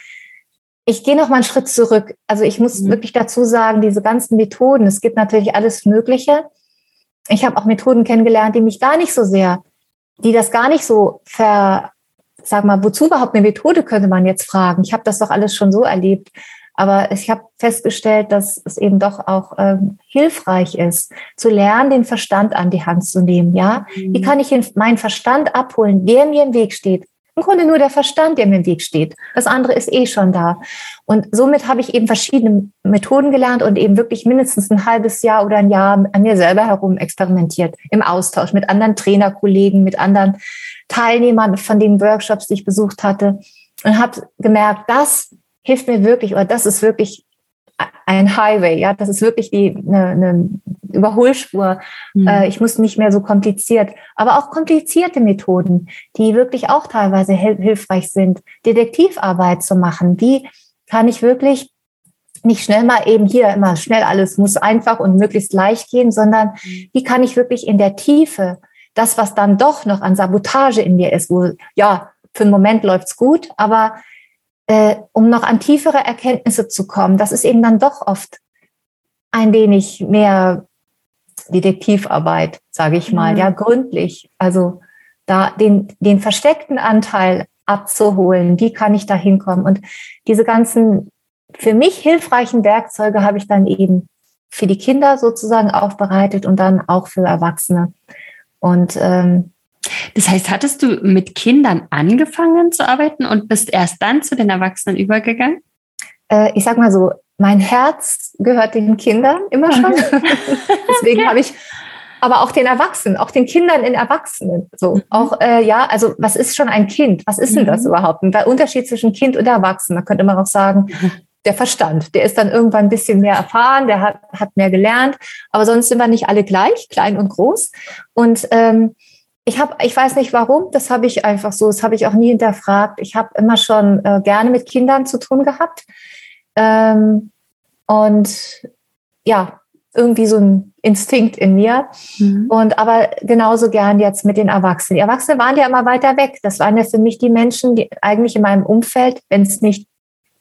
ich gehe noch mal einen Schritt zurück. Also ich muss mhm. wirklich dazu sagen, diese ganzen Methoden, es gibt natürlich alles Mögliche. Ich habe auch Methoden kennengelernt, die mich gar nicht so sehr, die das gar nicht so ver, sag mal, wozu überhaupt eine Methode könnte man jetzt fragen. Ich habe das doch alles schon so erlebt. Aber ich habe festgestellt, dass es eben doch auch ähm, hilfreich ist, zu lernen, den Verstand an die Hand zu nehmen. Ja, mhm. wie kann ich meinen Verstand abholen, der mir im Weg steht? Im Grunde nur der Verstand, der mir im Weg steht. Das andere ist eh schon da. Und somit habe ich eben verschiedene Methoden gelernt und eben wirklich mindestens ein halbes Jahr oder ein Jahr an mir selber herum experimentiert. Im Austausch mit anderen Trainerkollegen, mit anderen Teilnehmern von den Workshops, die ich besucht hatte. Und habe gemerkt, das hilft mir wirklich, oder das ist wirklich ein Highway, ja, das ist wirklich die eine, eine Überholspur. Mhm. Äh, ich muss nicht mehr so kompliziert, aber auch komplizierte Methoden, die wirklich auch teilweise hilfreich sind, Detektivarbeit zu machen. Wie kann ich wirklich nicht schnell mal eben hier immer schnell alles muss einfach und möglichst leicht gehen, sondern mhm. wie kann ich wirklich in der Tiefe das, was dann doch noch an Sabotage in mir ist, wo ja für einen Moment läuft's gut, aber äh, um noch an tiefere Erkenntnisse zu kommen, das ist eben dann doch oft ein wenig mehr Detektivarbeit, sage ich mal, mhm. ja, gründlich. Also da den, den versteckten Anteil abzuholen, wie kann ich da hinkommen? Und diese ganzen für mich hilfreichen Werkzeuge habe ich dann eben für die Kinder sozusagen aufbereitet und dann auch für Erwachsene. Und ähm,
das heißt, hattest du mit Kindern angefangen zu arbeiten und bist erst dann zu den Erwachsenen übergegangen?
Äh, ich sag mal so, mein Herz gehört den Kindern immer schon. Deswegen okay. habe ich aber auch den Erwachsenen, auch den Kindern in Erwachsenen. So, mhm. auch, äh, ja, also was ist schon ein Kind? Was ist denn das mhm. überhaupt? Und der Unterschied zwischen Kind und Erwachsenen, da könnte man auch sagen, der Verstand, der ist dann irgendwann ein bisschen mehr erfahren, der hat, hat mehr gelernt, aber sonst sind wir nicht alle gleich, klein und groß. Und ähm, ich habe, ich weiß nicht warum, das habe ich einfach so, das habe ich auch nie hinterfragt. Ich habe immer schon äh, gerne mit Kindern zu tun gehabt. Ähm, und ja, irgendwie so ein Instinkt in mir. Mhm. Und aber genauso gern jetzt mit den Erwachsenen. Die Erwachsenen waren ja immer weiter weg. Das waren ja für mich die Menschen, die eigentlich in meinem Umfeld, wenn es nicht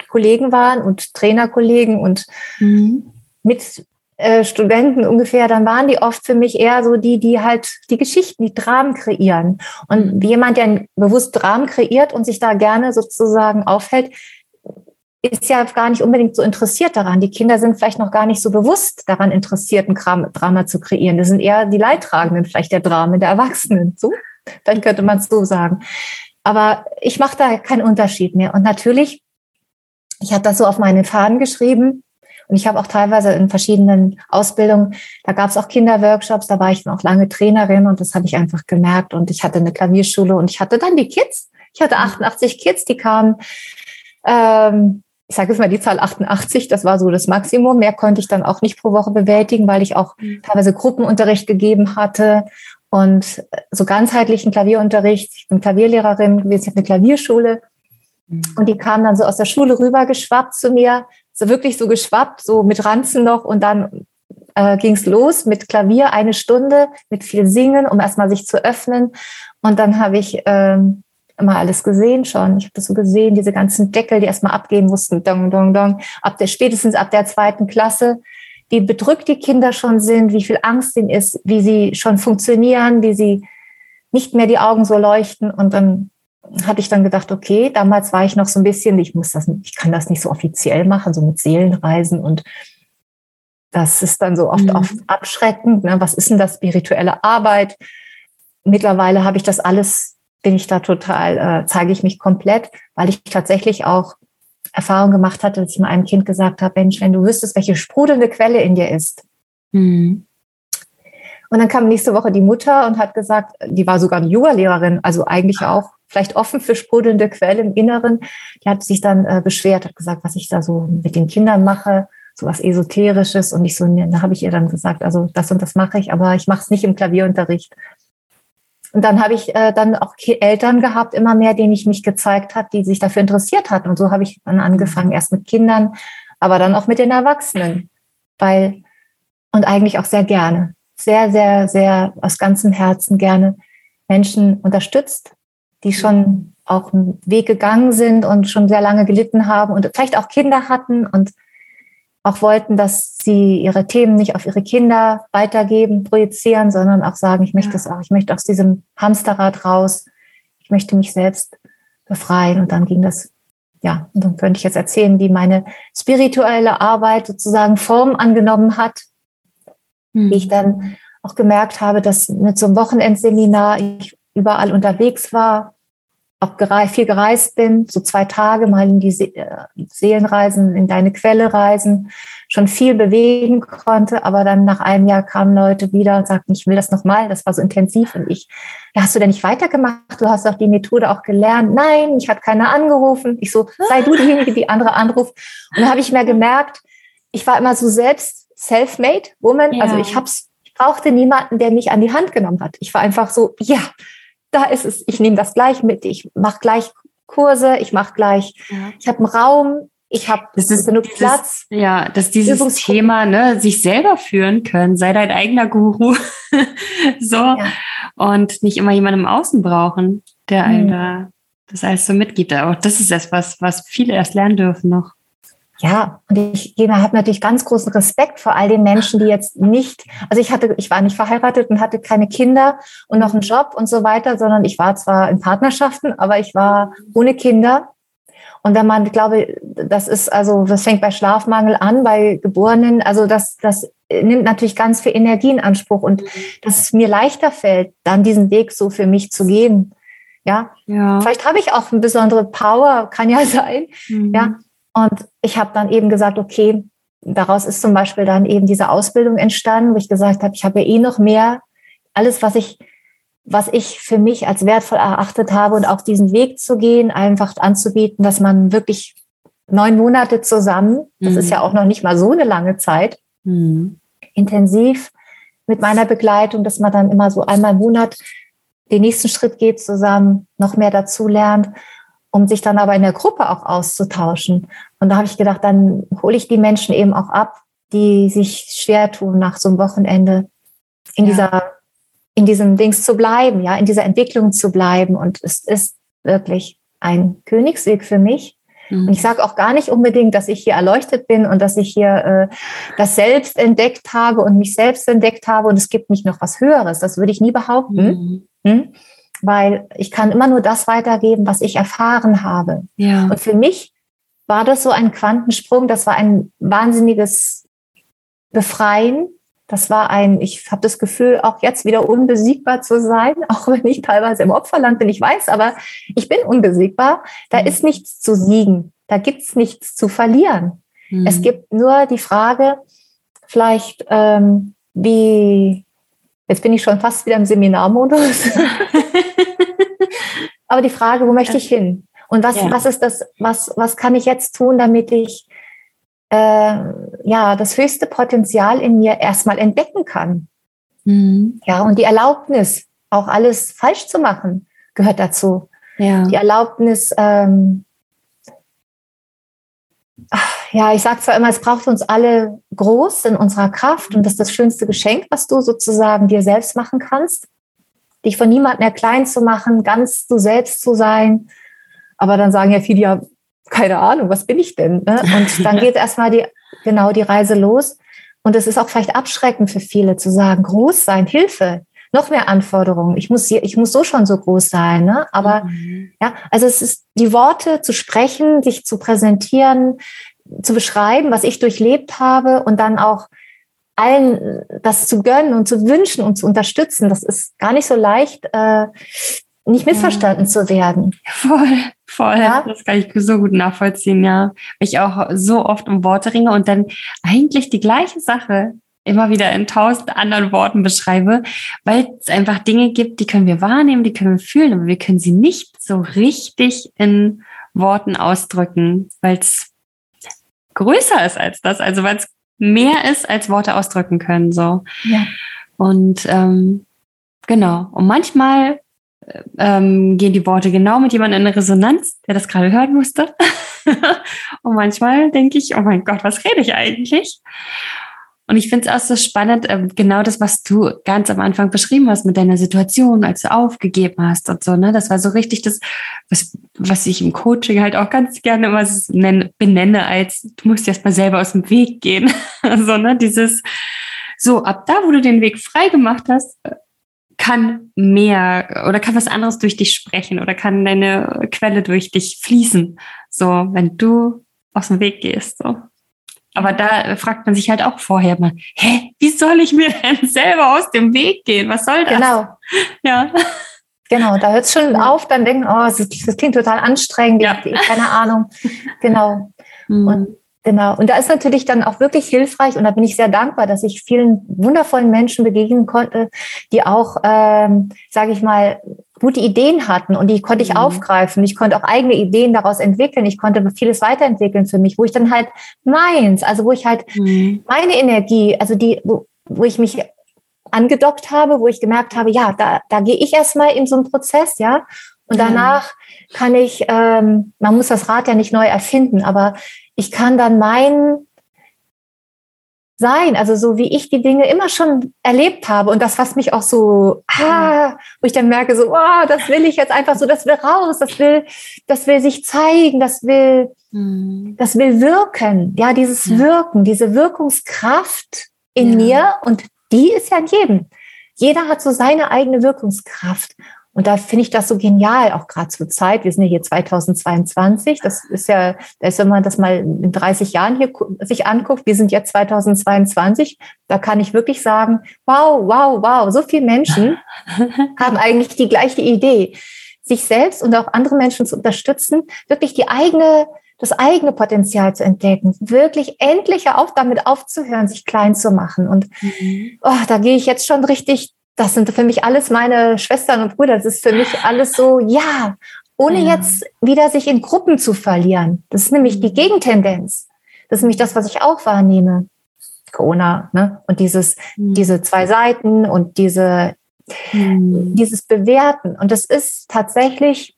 Kollegen waren und Trainerkollegen und mhm. mit äh, Studenten ungefähr, dann waren die oft für mich eher so die, die halt die Geschichten, die Dramen kreieren. Und mhm. jemand, der bewusst Dramen kreiert und sich da gerne sozusagen aufhält, ist ja gar nicht unbedingt so interessiert daran. Die Kinder sind vielleicht noch gar nicht so bewusst daran interessiert, ein Drama zu kreieren. Das sind eher die Leidtragenden vielleicht der Dramen der Erwachsenen. So, dann könnte man es so sagen. Aber ich mache da keinen Unterschied mehr. Und natürlich, ich habe das so auf meine Fahnen geschrieben, Und ich habe auch teilweise in verschiedenen Ausbildungen, da gab es auch Kinderworkshops, da war ich auch lange Trainerin und das habe ich einfach gemerkt. Und ich hatte eine Klavierschule und ich hatte dann die Kids. Ich hatte 88 Kids, die kamen, ähm, ich sage jetzt mal die Zahl 88, das war so das Maximum. Mehr konnte ich dann auch nicht pro Woche bewältigen, weil ich auch mhm. teilweise Gruppenunterricht gegeben hatte und so ganzheitlichen Klavierunterricht. Ich bin Klavierlehrerin gewesen, ich habe eine Klavierschule. Mhm. Und die kamen dann so aus der Schule rüber geschwappt zu mir, so wirklich so geschwappt, so mit Ranzen noch. Und dann äh, ging es los mit Klavier, eine Stunde, mit viel Singen, um erstmal sich zu öffnen. Und dann habe ich ähm, immer alles gesehen schon. Ich habe das so gesehen, diese ganzen Deckel, die erstmal abgehen mussten, dong, dong, dong, ab der, spätestens ab der zweiten Klasse wie bedrückt die Kinder schon sind, wie viel Angst ihnen ist, wie sie schon funktionieren, wie sie nicht mehr die Augen so leuchten. Und dann hatte ich dann gedacht, okay, damals war ich noch so ein bisschen, ich muss das, ich kann das nicht so offiziell machen, so mit Seelenreisen und das ist dann so oft, mhm. oft abschreckend. Ne? Was ist denn das spirituelle Arbeit? Mittlerweile habe ich das alles, bin ich da total, äh, zeige ich mich komplett, weil ich tatsächlich auch Erfahrung gemacht hatte, dass ich mal einem Kind gesagt habe, Mensch, wenn du wüsstest, welche sprudelnde Quelle in dir ist. Mhm. Und dann kam nächste Woche die Mutter und hat gesagt, die war sogar eine Yoga-Lehrerin, also eigentlich auch vielleicht offen für sprudelnde Quelle im Inneren. Die hat sich dann äh, beschwert, hat gesagt, was ich da so mit den Kindern mache, so was Esoterisches. Und ich so, da habe ich ihr dann gesagt, also das und das mache ich, aber ich mache es nicht im Klavierunterricht. Und dann habe ich äh, dann auch Eltern gehabt, immer mehr, denen ich mich gezeigt habe, die sich dafür interessiert hatten. Und so habe ich dann angefangen, erst mit Kindern, aber dann auch mit den Erwachsenen. Weil, und eigentlich auch sehr gerne, sehr, sehr, sehr aus ganzem Herzen gerne Menschen unterstützt, die schon auch einen Weg gegangen sind und schon sehr lange gelitten haben und vielleicht auch Kinder hatten und auch wollten, dass sie ihre Themen nicht auf ihre Kinder weitergeben, projizieren, sondern auch sagen, ich möchte es auch, ich möchte aus diesem Hamsterrad raus, ich möchte mich selbst befreien. Und dann ging das, ja, und dann könnte ich jetzt erzählen, wie meine spirituelle Arbeit sozusagen Form angenommen hat, mhm. wie ich dann auch gemerkt habe, dass mit so einem Wochenendseminar ich überall unterwegs war, auch gereist, viel gereist bin, so zwei Tage mal in die äh, Seelenreisen, in deine Quelle reisen, schon viel bewegen konnte, aber dann nach einem Jahr kamen Leute wieder und sagten, ich will das nochmal, das war so intensiv und ich, ja, hast du denn nicht weitergemacht? Du hast doch die Methode auch gelernt. Nein, ich hat keiner angerufen. Ich so, sei du diejenige, die andere anruft. Und dann habe ich mir gemerkt, ich war immer so selbst self-made woman, ja. also ich hab's, ich brauchte niemanden, der mich an die Hand genommen hat. Ich war einfach so, ja, da ist es, ich nehme das gleich mit, ich mache gleich Kurse, ich mache gleich, ja. ich habe einen Raum, ich habe genug
dieses, Platz. Ja, dass dieses Thema, ne, sich selber führen können, sei dein eigener Guru. so. Ja. Und nicht immer jemanden im Außen brauchen, der einem mhm. da das alles so mitgibt. Auch das ist das, was, was viele erst lernen dürfen noch.
Ja, und ich habe natürlich ganz großen Respekt vor all den Menschen, die jetzt nicht, also ich hatte, ich war nicht verheiratet und hatte keine Kinder und noch einen Job und so weiter, sondern ich war zwar in Partnerschaften, aber ich war ohne Kinder. Und wenn man, ich glaube, das ist also, das fängt bei Schlafmangel an, bei Geborenen, also das, das nimmt natürlich ganz viel Energie in Anspruch und dass es mir leichter fällt, dann diesen Weg so für mich zu gehen. Ja, ja. vielleicht habe ich auch eine besondere Power, kann ja sein. Mhm. Ja, und ich habe dann eben gesagt, okay, daraus ist zum Beispiel dann eben diese Ausbildung entstanden, wo ich gesagt habe, ich habe ja eh noch mehr, alles, was ich, was ich für mich als wertvoll erachtet habe und auch diesen Weg zu gehen, einfach anzubieten, dass man wirklich neun Monate zusammen, das mhm. ist ja auch noch nicht mal so eine lange Zeit, mhm. intensiv mit meiner Begleitung, dass man dann immer so einmal im Monat den nächsten Schritt geht zusammen, noch mehr dazu lernt um sich dann aber in der Gruppe auch auszutauschen. Und da habe ich gedacht, dann hole ich die Menschen eben auch ab, die sich schwer tun, nach so einem Wochenende in ja. dieser, in diesem Dings zu bleiben, ja, in dieser Entwicklung zu bleiben. Und es ist wirklich ein Königsweg für mich. Mhm. Und ich sage auch gar nicht unbedingt, dass ich hier erleuchtet bin und dass ich hier äh, das selbst entdeckt habe und mich selbst entdeckt habe und es gibt nicht noch was Höheres. Das würde ich nie behaupten. Mhm. Hm? Weil ich kann immer nur das weitergeben, was ich erfahren habe. Ja. Und für mich war das so ein Quantensprung, das war ein wahnsinniges Befreien. Das war ein, ich habe das Gefühl, auch jetzt wieder unbesiegbar zu sein, auch wenn ich teilweise im Opferland bin, ich weiß, aber ich bin unbesiegbar. Da mhm. ist nichts zu siegen, da gibt's nichts zu verlieren. Mhm. Es gibt nur die Frage, vielleicht, ähm, wie, jetzt bin ich schon fast wieder im Seminarmodus, aber die Frage, wo möchte ich hin? Und was, ja. was ist das, was, was kann ich jetzt tun, damit ich äh, ja das höchste Potenzial in mir erstmal entdecken kann? Mhm. Ja, und die Erlaubnis, auch alles falsch zu machen, gehört dazu. Ja. Die Erlaubnis, ähm, ja, ich sage zwar immer, es braucht uns alle groß in unserer Kraft und das ist das schönste Geschenk, was du sozusagen dir selbst machen kannst, dich von niemandem mehr klein zu machen, ganz du selbst zu sein. Aber dann sagen ja viele, ja, keine Ahnung, was bin ich denn? Ne? Und dann geht erstmal die, genau die Reise los. Und es ist auch vielleicht abschreckend für viele zu sagen, groß sein, Hilfe, noch mehr Anforderungen. Ich muss, ich muss so schon so groß sein. Ne? Aber mhm. ja, also es ist die Worte zu sprechen, sich zu präsentieren, zu beschreiben, was ich durchlebt habe und dann auch allen das zu gönnen und zu wünschen und zu unterstützen. Das ist gar nicht so leicht, äh, nicht missverstanden ja. zu werden.
Voll, voll. Ja? Das kann ich so gut nachvollziehen, ja. Ich auch so oft um Worte ringe und dann eigentlich die gleiche Sache immer wieder in tausend anderen Worten beschreibe, weil es einfach Dinge gibt, die können wir wahrnehmen, die können wir fühlen, aber wir können sie nicht so richtig in Worten ausdrücken, weil es größer ist als das, also weil es mehr ist, als Worte ausdrücken können. So. Ja. Und ähm, genau. Und manchmal ähm, gehen die Worte genau mit jemandem in Resonanz, der das gerade hören musste. und manchmal denke ich, oh mein Gott, was rede ich eigentlich? Und ich finde es auch so spannend, ähm, genau das, was du ganz am Anfang beschrieben hast mit deiner Situation, als du aufgegeben hast und so, ne? Das war so richtig das, was, was ich im Coaching halt auch ganz gerne immer benenne als, du musst erst mal selber aus dem Weg gehen. so, ne? Dieses, so, ab da, wo du den Weg frei gemacht hast, kann mehr oder kann was anderes durch dich sprechen oder kann deine Quelle durch dich fließen. So, wenn du aus dem Weg gehst, so. Aber da fragt man sich halt auch vorher mal, hä, wie soll ich mir denn selber aus dem Weg gehen? Was soll das?
Genau. Ja. Genau, da hört es schon auf, dann denken, oh, das, das klingt total anstrengend, ja. keine Ahnung. Genau. Mhm. Und Genau. Und da ist natürlich dann auch wirklich hilfreich und da bin ich sehr dankbar, dass ich vielen wundervollen Menschen begegnen konnte, die auch, ähm, sage ich mal, gute Ideen hatten und die konnte ich mhm. aufgreifen. Ich konnte auch eigene Ideen daraus entwickeln. Ich konnte vieles weiterentwickeln für mich, wo ich dann halt meins, also wo ich halt mhm. meine Energie, also die, wo, wo ich mich angedockt habe, wo ich gemerkt habe, ja, da, da gehe ich erstmal in so einen Prozess, ja. Und danach kann ich, ähm, man muss das Rad ja nicht neu erfinden, aber ich kann dann mein sein, also so wie ich die Dinge immer schon erlebt habe und das, was mich auch so, ah, wo ich dann merke, so, oh, das will ich jetzt einfach so, das will raus, das will, das will sich zeigen, das will, mhm. das will wirken, ja, dieses ja. Wirken, diese Wirkungskraft in ja. mir und die ist ja in jedem. Jeder hat so seine eigene Wirkungskraft. Und da finde ich das so genial, auch gerade zur Zeit. Wir sind ja hier 2022. Das ist ja, wenn man das mal in 30 Jahren hier sich anguckt, wir sind jetzt 2022. Da kann ich wirklich sagen, wow, wow, wow, so viele Menschen haben eigentlich die gleiche Idee, sich selbst und auch andere Menschen zu unterstützen, wirklich die eigene das eigene Potenzial zu entdecken, wirklich endlich auch damit aufzuhören, sich klein zu machen. Und mhm. oh, da gehe ich jetzt schon richtig das sind für mich alles meine Schwestern und Brüder. Das ist für mich alles so, ja, ohne ja. jetzt wieder sich in Gruppen zu verlieren. Das ist nämlich die mhm. Gegentendenz. Das ist nämlich das, was ich auch wahrnehme. Corona, ne? Und dieses, mhm. diese zwei Seiten und diese, mhm. dieses Bewerten. Und das ist tatsächlich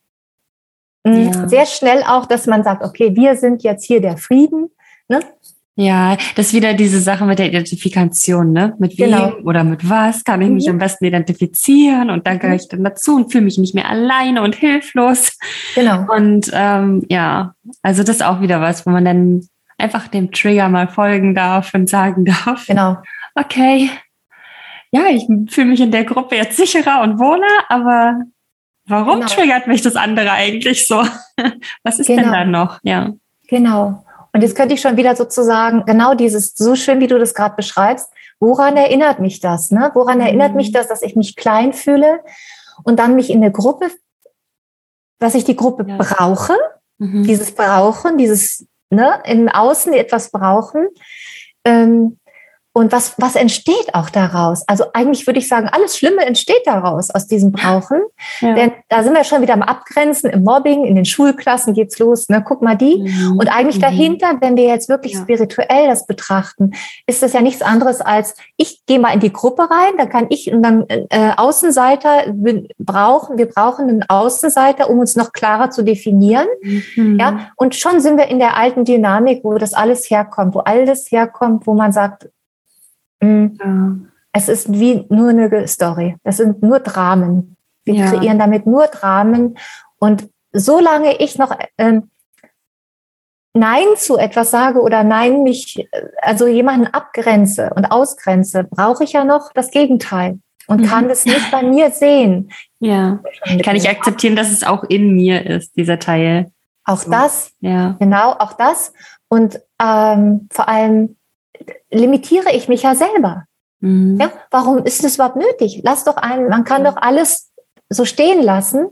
mm, ja. sehr schnell auch, dass man sagt, okay, wir sind jetzt hier der Frieden, ne?
Ja, das ist wieder diese Sache mit der Identifikation, ne? Mit wem genau. oder mit was kann ich mich mhm. am besten identifizieren und dann gehöre mhm. ich dann dazu und fühle mich nicht mehr alleine und hilflos. Genau. Und ähm, ja, also das ist auch wieder was, wo man dann einfach dem Trigger mal folgen darf und sagen darf. Genau. Okay, ja, ich fühle mich in der Gruppe jetzt sicherer und wohler, aber warum genau. triggert mich das andere eigentlich so? Was ist genau. denn da noch? Ja.
Genau. Und jetzt könnte ich schon wieder sozusagen genau dieses, so schön wie du das gerade beschreibst, woran erinnert mich das? Ne? Woran mhm. erinnert mich das, dass ich mich klein fühle und dann mich in der Gruppe, dass ich die Gruppe ja. brauche, mhm. dieses Brauchen, dieses ne, im Außen etwas brauchen. Ähm, und was, was entsteht auch daraus? Also eigentlich würde ich sagen, alles Schlimme entsteht daraus, aus diesem Brauchen. Ja. Denn da sind wir schon wieder am Abgrenzen, im Mobbing, in den Schulklassen geht's los. Ne? Guck mal die. Mhm. Und eigentlich mhm. dahinter, wenn wir jetzt wirklich ja. spirituell das betrachten, ist das ja nichts anderes als, ich gehe mal in die Gruppe rein, da kann ich und dann äh, Außenseiter brauchen, wir brauchen einen Außenseiter, um uns noch klarer zu definieren. Mhm. Ja, und schon sind wir in der alten Dynamik, wo das alles herkommt, wo alles herkommt, wo man sagt, Mhm. Ja. Es ist wie nur eine Story. Das sind nur Dramen. Wir ja. kreieren damit nur Dramen. Und solange ich noch ähm, Nein zu etwas sage oder Nein mich, also jemanden abgrenze und ausgrenze, brauche ich ja noch das Gegenteil und mhm. kann es nicht bei mir sehen.
Ja, kann ich akzeptieren, dass es auch in mir ist, dieser Teil.
Auch so. das, ja. genau, auch das. Und ähm, vor allem limitiere ich mich ja selber. Mhm. Ja, warum ist das überhaupt nötig? Lass doch einen, man kann doch alles so stehen lassen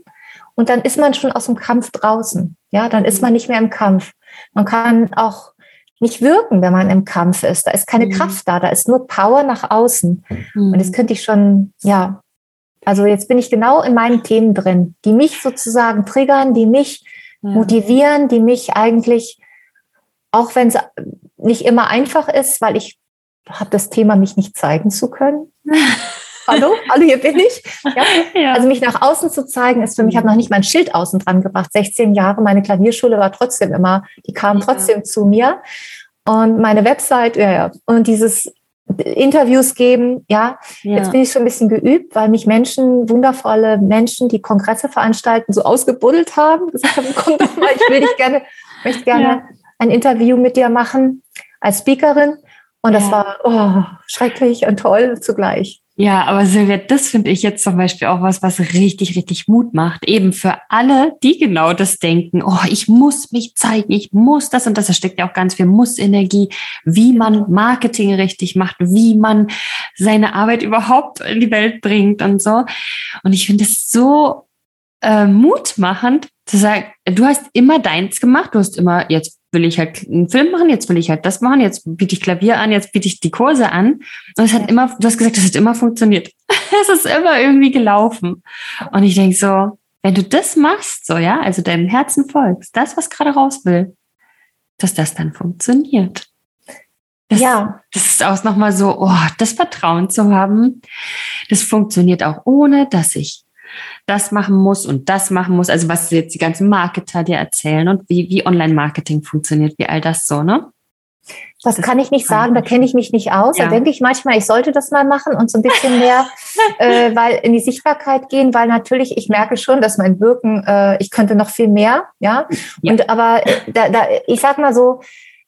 und dann ist man schon aus dem Kampf draußen. Ja, dann ist man nicht mehr im Kampf. Man kann auch nicht wirken, wenn man im Kampf ist. Da ist keine mhm. Kraft da, da ist nur Power nach außen. Mhm. Und das könnte ich schon, ja, also jetzt bin ich genau in meinen Themen drin, die mich sozusagen triggern, die mich ja. motivieren, die mich eigentlich, auch wenn es nicht immer einfach ist, weil ich habe das Thema, mich nicht zeigen zu können. hallo, hallo, hier bin ich. Ja? Ja. Also mich nach außen zu zeigen, ist für mich, ich habe noch nicht mein Schild außen dran gebracht. 16 Jahre, meine Klavierschule war trotzdem immer, die kamen ja. trotzdem zu mir. Und meine Website, ja, ja. Und dieses Interviews geben, ja. Jetzt bin ich schon ein bisschen geübt, weil mich Menschen, wundervolle Menschen, die Kongresse veranstalten, so ausgebuddelt haben. Gesagt haben, komm doch mal, ich will dich gerne, möchte gerne ein Interview mit dir machen als Speakerin. Und das ja. war oh, schrecklich und toll zugleich.
Ja, aber Silvia, das finde ich jetzt zum Beispiel auch was, was richtig, richtig Mut macht. Eben für alle, die genau das denken. Oh, ich muss mich zeigen, ich muss das und das. Da steckt ja auch ganz viel Muss-Energie, wie man Marketing richtig macht, wie man seine Arbeit überhaupt in die Welt bringt und so. Und ich finde es so äh, mutmachend zu sagen, du hast immer deins gemacht, du hast immer jetzt will ich halt einen Film machen, jetzt will ich halt das machen, jetzt biete ich Klavier an, jetzt biete ich die Kurse an. Und es hat immer, du hast gesagt, es hat immer funktioniert. es ist immer irgendwie gelaufen. Und ich denke so, wenn du das machst, so, ja, also deinem Herzen folgst, das, was gerade raus will, dass das dann funktioniert. Das, ja. Das ist auch nochmal so, oh, das Vertrauen zu haben, das funktioniert auch ohne, dass ich das machen muss und das machen muss. Also was jetzt die ganzen Marketer dir erzählen und wie, wie Online-Marketing funktioniert, wie all das so, ne?
Das, das kann ich nicht sagen, da kenne ich mich nicht aus. Ja. Da denke ich manchmal, ich sollte das mal machen und so ein bisschen mehr äh, weil in die Sichtbarkeit gehen, weil natürlich ich merke schon, dass mein Wirken, äh, ich könnte noch viel mehr, ja. ja. Und aber äh, da, da, ich sag mal so,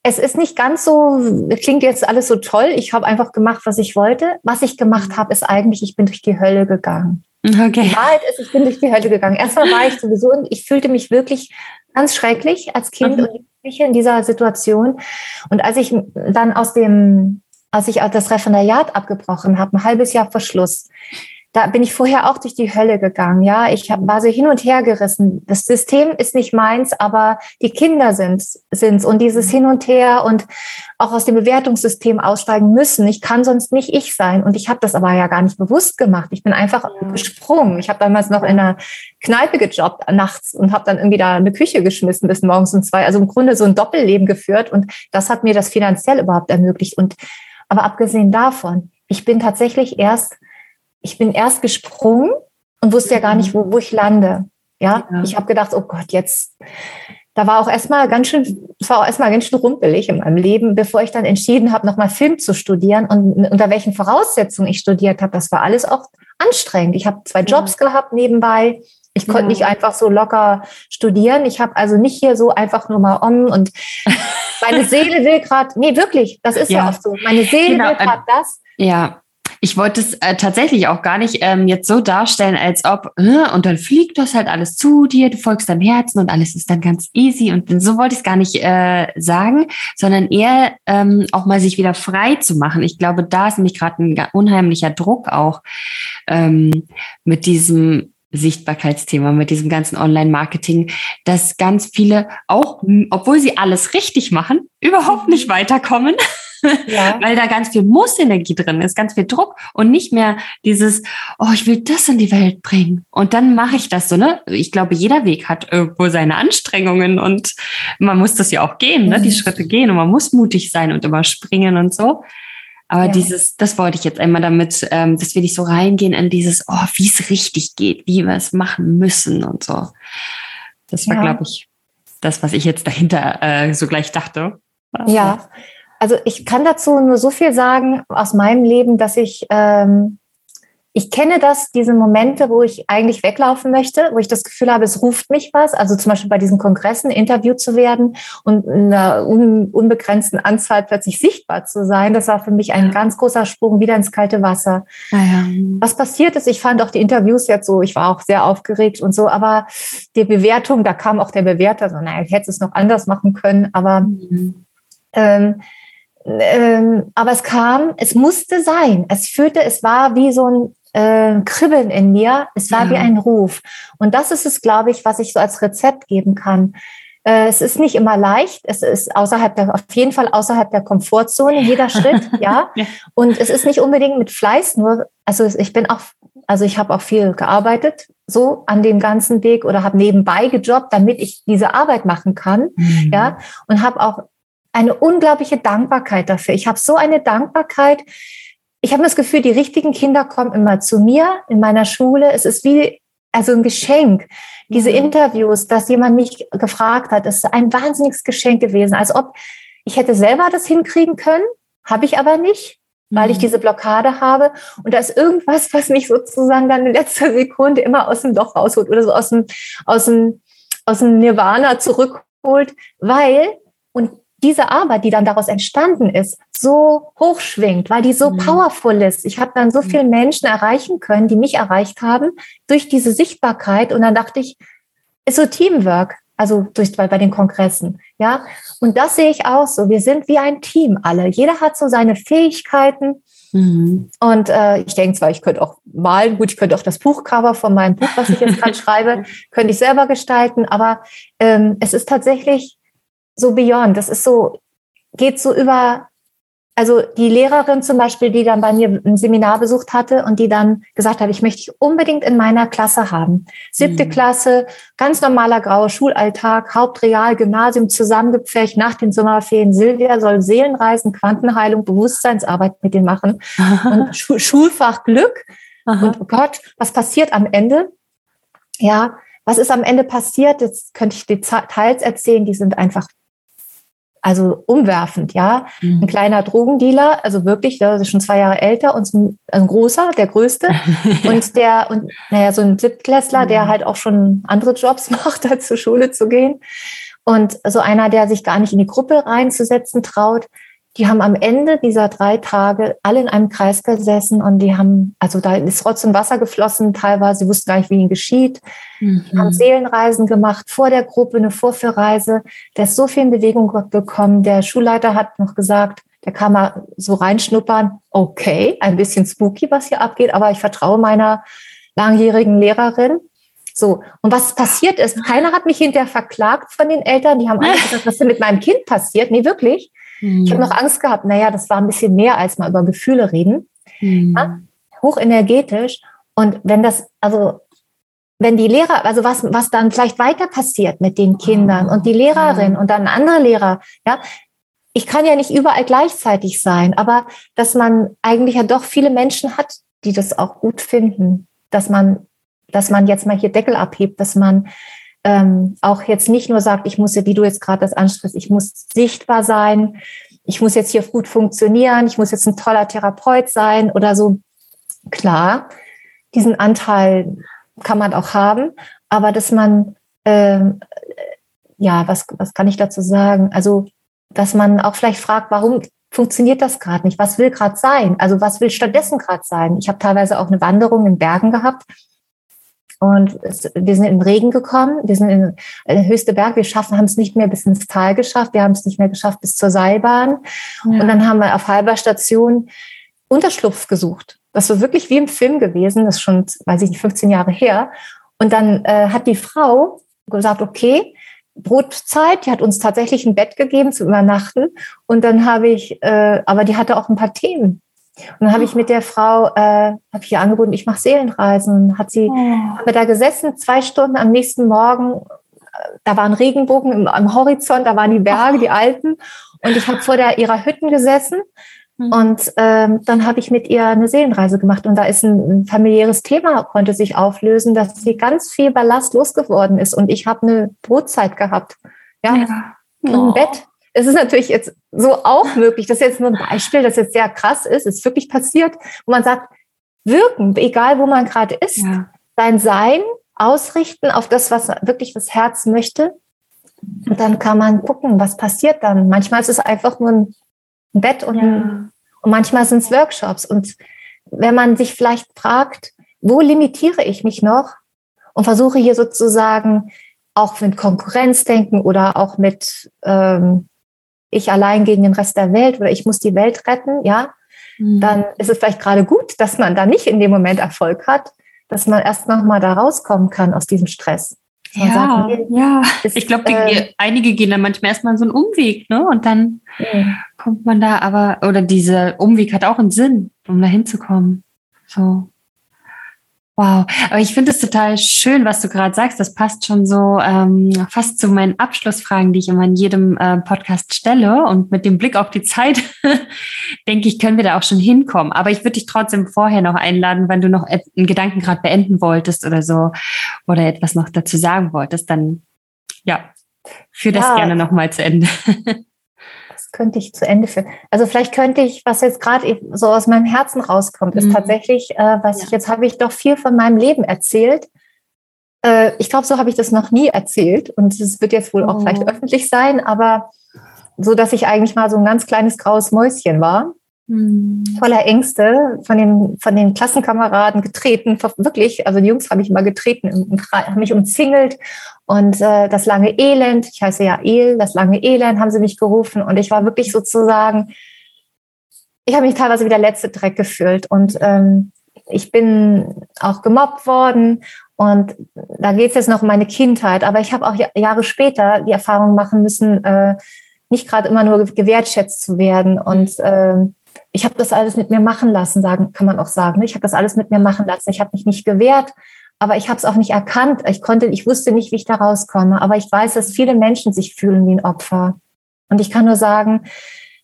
es ist nicht ganz so, klingt jetzt alles so toll. Ich habe einfach gemacht, was ich wollte. Was ich gemacht mhm. habe, ist eigentlich, ich bin durch die Hölle gegangen. Okay. Die Wahrheit ist, ich bin durch die Hölle gegangen. Erstmal war ich sowieso, ich fühlte mich wirklich ganz schrecklich als Kind mhm. und in dieser Situation. Und als ich dann aus dem, als ich das Referendariat abgebrochen habe, ein halbes Jahr vor Schluss, da bin ich vorher auch durch die Hölle gegangen. Ja, ich hab, war so hin und her gerissen. Das System ist nicht meins, aber die Kinder sind sind's und dieses Hin und Her und auch aus dem Bewertungssystem aussteigen müssen. Ich kann sonst nicht ich sein und ich habe das aber ja gar nicht bewusst gemacht. Ich bin einfach ja. gesprungen. Ich habe damals noch in einer Kneipe gejobbt nachts und habe dann irgendwie da eine Küche geschmissen bis morgens um zwei. Also im Grunde so ein Doppelleben geführt und das hat mir das finanziell überhaupt ermöglicht. Und aber abgesehen davon, ich bin tatsächlich erst ich bin erst gesprungen und wusste ja gar nicht, wo, wo ich lande. Ja, ja. ich habe gedacht, oh Gott, jetzt, da war auch erstmal ganz schön, es war auch erstmal ganz schön rumpelig in meinem Leben, bevor ich dann entschieden habe, nochmal Film zu studieren und unter welchen Voraussetzungen ich studiert habe. Das war alles auch anstrengend. Ich habe zwei Jobs ja. gehabt nebenbei. Ich konnte ja. nicht einfach so locker studieren. Ich habe also nicht hier so einfach nur mal um und meine Seele will gerade, nee, wirklich, das ist ja, ja oft so. Meine Seele genau. will gerade das.
Ja, ich wollte es äh, tatsächlich auch gar nicht ähm, jetzt so darstellen, als ob, äh, und dann fliegt das halt alles zu dir, du folgst deinem Herzen und alles ist dann ganz easy. Und so wollte ich es gar nicht äh, sagen, sondern eher ähm, auch mal sich wieder frei zu machen. Ich glaube, da ist nämlich gerade ein unheimlicher Druck auch ähm, mit diesem Sichtbarkeitsthema, mit diesem ganzen Online-Marketing, dass ganz viele auch, obwohl sie alles richtig machen, überhaupt nicht weiterkommen. Ja. Weil da ganz viel Muss-Energie drin ist, ganz viel Druck und nicht mehr dieses, oh, ich will das in die Welt bringen. Und dann mache ich das so, ne? Ich glaube, jeder Weg hat irgendwo seine Anstrengungen und man muss das ja auch gehen, ne? Die mhm. Schritte gehen und man muss mutig sein und immer springen und so. Aber ja. dieses, das wollte ich jetzt einmal damit, ähm, dass wir nicht so reingehen in dieses, oh, wie es richtig geht, wie wir es machen müssen und so. Das war, ja. glaube ich, das, was ich jetzt dahinter äh, so gleich dachte.
Ja, also ich kann dazu nur so viel sagen aus meinem Leben, dass ich ähm, ich kenne das, diese Momente, wo ich eigentlich weglaufen möchte, wo ich das Gefühl habe, es ruft mich was. Also zum Beispiel bei diesen Kongressen interviewt zu werden und in einer un unbegrenzten Anzahl plötzlich sichtbar zu sein. Das war für mich ein ganz großer Sprung wieder ins kalte Wasser. Ja, ja. Was passiert ist, ich fand auch die Interviews jetzt so, ich war auch sehr aufgeregt und so, aber die Bewertung, da kam auch der Bewerter so, naja, ich hätte es noch anders machen können, aber mhm. ähm, ähm, aber es kam, es musste sein. Es fühlte, es war wie so ein äh, Kribbeln in mir. Es war ja. wie ein Ruf. Und das ist es, glaube ich, was ich so als Rezept geben kann. Äh, es ist nicht immer leicht. Es ist außerhalb der, auf jeden Fall außerhalb der Komfortzone, jeder Schritt, ja. Und es ist nicht unbedingt mit Fleiß, nur, also ich bin auch, also ich habe auch viel gearbeitet, so an dem ganzen Weg oder habe nebenbei gejobbt, damit ich diese Arbeit machen kann, mhm. ja. Und habe auch eine unglaubliche Dankbarkeit dafür. Ich habe so eine Dankbarkeit, ich habe das Gefühl, die richtigen Kinder kommen immer zu mir in meiner Schule. Es ist wie also ein Geschenk. Diese mhm. Interviews, dass jemand mich gefragt hat, ist ein wahnsinniges Geschenk gewesen. Als ob ich hätte selber das hinkriegen können, habe ich aber nicht, weil ich mhm. diese Blockade habe. Und da ist irgendwas, was mich sozusagen dann in letzter Sekunde immer aus dem Loch rausholt oder so aus dem, aus dem, aus dem Nirvana zurückholt, weil, und diese Arbeit, die dann daraus entstanden ist, so hochschwingt, weil die so mhm. powerful ist. Ich habe dann so mhm. viele Menschen erreichen können, die mich erreicht haben durch diese Sichtbarkeit. Und dann dachte ich, ist so Teamwork, also durch, bei, bei den Kongressen, ja. Und das sehe ich auch so. Wir sind wie ein Team alle. Jeder hat so seine Fähigkeiten. Mhm. Und äh, ich denke zwar, ich könnte auch malen, gut, ich könnte auch das Buchcover von meinem Buch, was ich jetzt gerade schreibe, könnte ich selber gestalten, aber ähm, es ist tatsächlich so beyond. Das ist so, geht so über, also die Lehrerin zum Beispiel, die dann bei mir ein Seminar besucht hatte und die dann gesagt hat, ich möchte dich unbedingt in meiner Klasse haben. Siebte mhm. Klasse, ganz normaler grauer Schulalltag, Hauptreal, Gymnasium zusammengepfercht nach den Sommerferien. Silvia soll Seelenreisen, Quantenheilung, Bewusstseinsarbeit mit denen machen und Schulfach Glück. Aha. Und oh Gott, was passiert am Ende? Ja, was ist am Ende passiert? Jetzt könnte ich Details erzählen, die sind einfach also umwerfend, ja. Mhm. Ein kleiner Drogendealer, also wirklich, der ist schon zwei Jahre älter und ein, ein großer, der größte. Und der, und naja, so ein Siebtklässler, mhm. der halt auch schon andere Jobs macht, als zur Schule zu gehen. Und so einer, der sich gar nicht in die Gruppe reinzusetzen traut, die haben am Ende dieser drei Tage alle in einem Kreis gesessen und die haben, also da ist trotzdem Wasser geflossen, teilweise, sie wussten gar nicht, wie ihnen geschieht. Mhm. Haben Seelenreisen gemacht, vor der Gruppe eine Vorführreise. Der ist so viel in Bewegung bekommen. Der Schulleiter hat noch gesagt, der kann mal so reinschnuppern. Okay, ein bisschen spooky, was hier abgeht, aber ich vertraue meiner langjährigen Lehrerin. So, und was passiert ist, keiner hat mich hinterher verklagt von den Eltern. Die haben alle gesagt, was ist denn mit meinem Kind passiert? Nee, wirklich. Mhm. Ich habe noch Angst gehabt, naja, das war ein bisschen mehr als mal über Gefühle reden. Mhm. Ja? Hochenergetisch. Und wenn das, also wenn die Lehrer, also was, was dann vielleicht weiter passiert mit den Kindern und die Lehrerin und dann andere Lehrer, ja, ich kann ja nicht überall gleichzeitig sein, aber dass man eigentlich ja doch viele Menschen hat, die das auch gut finden, dass man, dass man jetzt mal hier Deckel abhebt, dass man ähm, auch jetzt nicht nur sagt, ich muss wie du jetzt gerade das ansprichst, ich muss sichtbar sein, ich muss jetzt hier gut funktionieren, ich muss jetzt ein toller Therapeut sein oder so. Klar, diesen Anteil kann man auch haben, aber dass man, ähm, ja, was, was kann ich dazu sagen? Also, dass man auch vielleicht fragt, warum funktioniert das gerade nicht? Was will gerade sein? Also, was will stattdessen gerade sein? Ich habe teilweise auch eine Wanderung in Bergen gehabt und es, wir sind in den Regen gekommen, wir sind in den höchste Berg, wir schaffen, haben es nicht mehr bis ins Tal geschafft, wir haben es nicht mehr geschafft bis zur Seilbahn. Ja. Und dann haben wir auf halber Station Unterschlupf gesucht. Das war wirklich wie im Film gewesen, das ist schon, weiß ich nicht, 15 Jahre her. Und dann äh, hat die Frau gesagt, okay, Brotzeit, die hat uns tatsächlich ein Bett gegeben zu übernachten. Und dann habe ich, äh, aber die hatte auch ein paar Themen. Und dann habe ich mit der Frau, äh, habe ich ihr angeboten, ich mache Seelenreisen. Hat sie, oh. haben wir da gesessen, zwei Stunden am nächsten Morgen, da war ein Regenbogen im, am Horizont, da waren die Berge, die Alpen. Und ich habe vor der, ihrer Hütten gesessen Mhm. Und ähm, dann habe ich mit ihr eine Seelenreise gemacht und da ist ein, ein, familiäres Thema, konnte sich auflösen, dass sie ganz viel Ballast losgeworden ist und ich habe eine Brotzeit gehabt. Ja, ja. und ein oh. Bett. Es ist natürlich jetzt so auch möglich. Das ist jetzt nur ein Beispiel, das jetzt sehr krass ist. Es ist wirklich passiert, wo man sagt, wirken, egal wo man gerade ist, ja. sein Sein ausrichten auf das, was wirklich das Herz möchte. Und dann kann man gucken, was passiert dann. Manchmal ist es einfach nur ein ein Bett und, ja. und manchmal sind es Workshops. Und wenn man sich vielleicht fragt, wo limitiere ich mich noch und versuche hier sozusagen auch mit Konkurrenzdenken oder auch mit ähm, ich allein gegen den Rest der Welt oder ich muss die Welt retten, ja, mhm. dann ist es vielleicht gerade gut, dass man da nicht in dem Moment Erfolg hat, dass man erst noch mal da rauskommen kann aus diesem Stress.
Ja, sagt, nee, ja. Ist, ich glaube, äh, einige gehen dann manchmal erstmal so einen Umweg, ne? Und dann ja. kommt man da, aber, oder dieser Umweg hat auch einen Sinn, um da hinzukommen. So. Wow, aber ich finde es total schön, was du gerade sagst. Das passt schon so ähm, fast zu meinen Abschlussfragen, die ich immer in jedem äh, Podcast stelle. Und mit dem Blick auf die Zeit, denke ich, können wir da auch schon hinkommen. Aber ich würde dich trotzdem vorher noch einladen, wenn du noch einen Gedanken gerade beenden wolltest oder so oder etwas noch dazu sagen wolltest, dann ja, führ das ja. gerne nochmal zu Ende.
könnte ich zu Ende führen? Also vielleicht könnte ich, was jetzt gerade so aus meinem Herzen rauskommt, ist mhm. tatsächlich, äh, was ja. ich jetzt habe ich doch viel von meinem Leben erzählt. Äh, ich glaube, so habe ich das noch nie erzählt und es wird jetzt wohl oh. auch vielleicht oh. öffentlich sein, aber so, dass ich eigentlich mal so ein ganz kleines graues Mäuschen war hm. voller Ängste von den, von den Klassenkameraden getreten, wirklich, also die Jungs habe ich immer getreten, haben mich umzingelt. Und äh, das lange Elend, ich heiße ja El, das lange Elend haben sie mich gerufen. Und ich war wirklich sozusagen, ich habe mich teilweise wie der letzte Dreck gefühlt. Und ähm, ich bin auch gemobbt worden. Und da geht es jetzt noch um meine Kindheit, aber ich habe auch Jahre später die Erfahrung machen müssen, äh, nicht gerade immer nur gewertschätzt zu werden. Und äh, ich habe das alles mit mir machen lassen, sagen, kann man auch sagen. Ne? Ich habe das alles mit mir machen lassen. Ich habe mich nicht gewehrt, aber ich habe es auch nicht erkannt. Ich konnte, ich wusste nicht, wie ich da rauskomme. Aber ich weiß, dass viele Menschen sich fühlen wie ein Opfer. Und ich kann nur sagen,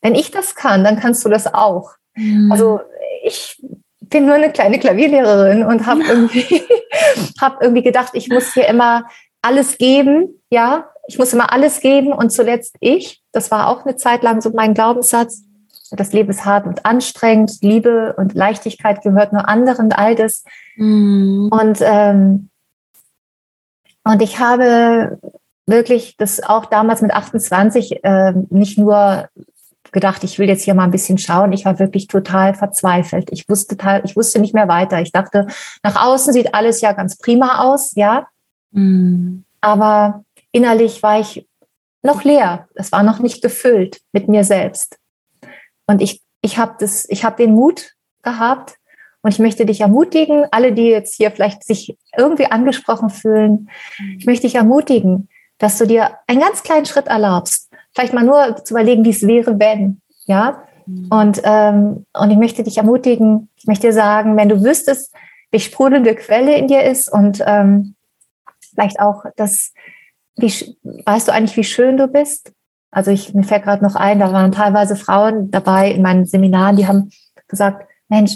wenn ich das kann, dann kannst du das auch. Mhm. Also ich bin nur eine kleine Klavierlehrerin und habe irgendwie, hab irgendwie gedacht, ich muss hier immer alles geben, ja, ich muss immer alles geben und zuletzt ich. Das war auch eine Zeit lang so mein Glaubenssatz das Leben ist hart und anstrengend, Liebe und Leichtigkeit gehört nur anderen, all das. Mhm. Und, ähm, und ich habe wirklich das auch damals mit 28 äh, nicht nur gedacht, ich will jetzt hier mal ein bisschen schauen. Ich war wirklich total verzweifelt. Ich wusste, ich wusste nicht mehr weiter. Ich dachte, nach außen sieht alles ja ganz prima aus, ja. Mhm. Aber innerlich war ich noch leer. Es war noch nicht gefüllt mit mir selbst. Und ich, ich habe das, ich habe den Mut gehabt und ich möchte dich ermutigen, alle, die jetzt hier vielleicht sich irgendwie angesprochen fühlen, ich möchte dich ermutigen, dass du dir einen ganz kleinen Schritt erlaubst, vielleicht mal nur zu überlegen, wie es wäre, wenn, ja. Mhm. Und, ähm, und ich möchte dich ermutigen, ich möchte dir sagen, wenn du wüsstest, wie sprudelnde Quelle in dir ist und ähm, vielleicht auch das, wie, weißt du eigentlich, wie schön du bist? Also ich, mir fällt gerade noch ein, da waren teilweise Frauen dabei in meinen Seminaren, die haben gesagt, Mensch,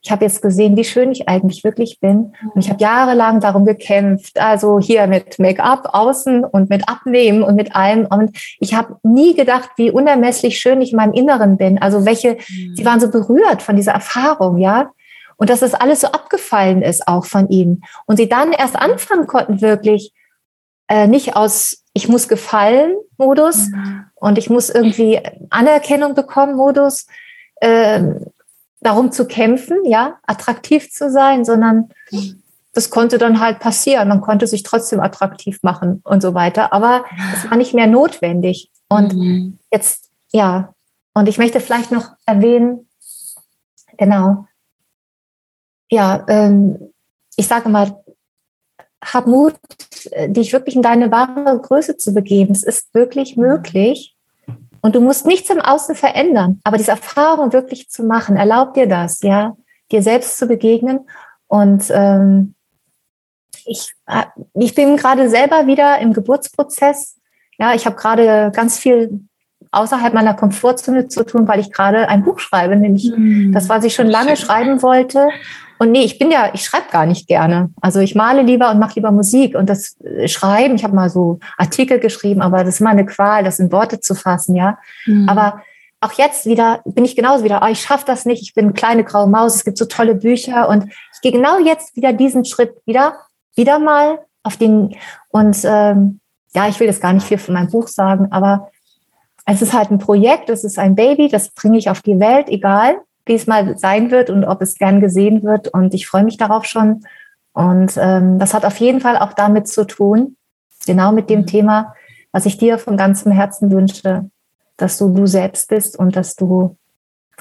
ich habe jetzt gesehen, wie schön ich eigentlich wirklich bin. Und ich habe jahrelang darum gekämpft, also hier mit Make-up außen und mit Abnehmen und mit allem. Und ich habe nie gedacht, wie unermesslich schön ich in meinem Inneren bin. Also welche, mhm. sie waren so berührt von dieser Erfahrung, ja. Und dass das alles so abgefallen ist auch von ihnen. Und sie dann erst anfangen konnten, wirklich äh, nicht aus ich muss gefallen Modus mhm. und ich muss irgendwie Anerkennung bekommen Modus, äh, darum zu kämpfen, ja, attraktiv zu sein, sondern das konnte dann halt passieren. Man konnte sich trotzdem attraktiv machen und so weiter, aber es war nicht mehr notwendig. Und mhm. jetzt, ja, und ich möchte vielleicht noch erwähnen, genau, ja, ähm, ich sage mal, hab Mut, äh, dich wirklich in deine wahre Größe zu begeben. Es ist wirklich möglich. Und du musst nichts im Außen verändern, aber diese Erfahrung wirklich zu machen, erlaubt dir das, ja, dir selbst zu begegnen. Und ähm, ich, äh, ich bin gerade selber wieder im Geburtsprozess. Ja, ich habe gerade ganz viel außerhalb meiner Komfortzone zu tun, weil ich gerade ein Buch schreibe, nämlich mhm. das, was ich schon lange schreiben wollte. Und nee, ich bin ja, ich schreibe gar nicht gerne. Also ich male lieber und mache lieber Musik. Und das äh, Schreiben, ich habe mal so Artikel geschrieben, aber das ist immer eine Qual, das in Worte zu fassen, ja. Mhm. Aber auch jetzt wieder bin ich genauso wieder, oh, ich schaffe das nicht, ich bin eine kleine graue Maus, es gibt so tolle Bücher und ich gehe genau jetzt wieder diesen Schritt wieder, wieder mal auf den und ähm, ja, ich will jetzt gar nicht viel von meinem Buch sagen, aber es ist halt ein Projekt, es ist ein Baby, das bringe ich auf die Welt, egal wie es mal sein wird und ob es gern gesehen wird. Und ich freue mich darauf schon. Und ähm, das hat auf jeden Fall auch damit zu tun, genau mit dem mhm. Thema, was ich dir von ganzem Herzen wünsche, dass du du selbst bist und dass du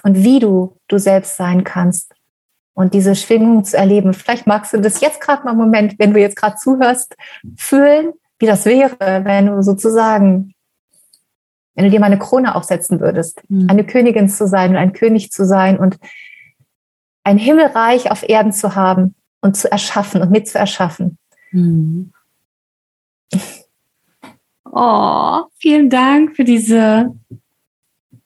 und wie du du selbst sein kannst und diese Schwingung zu erleben. Vielleicht magst du das jetzt gerade mal einen Moment, wenn du jetzt gerade zuhörst, fühlen, wie das wäre, wenn du sozusagen wenn du dir mal eine Krone aufsetzen würdest, mhm. eine Königin zu sein und ein König zu sein und ein Himmelreich auf Erden zu haben und zu erschaffen und mitzuerschaffen. Mhm.
Oh, vielen Dank für diese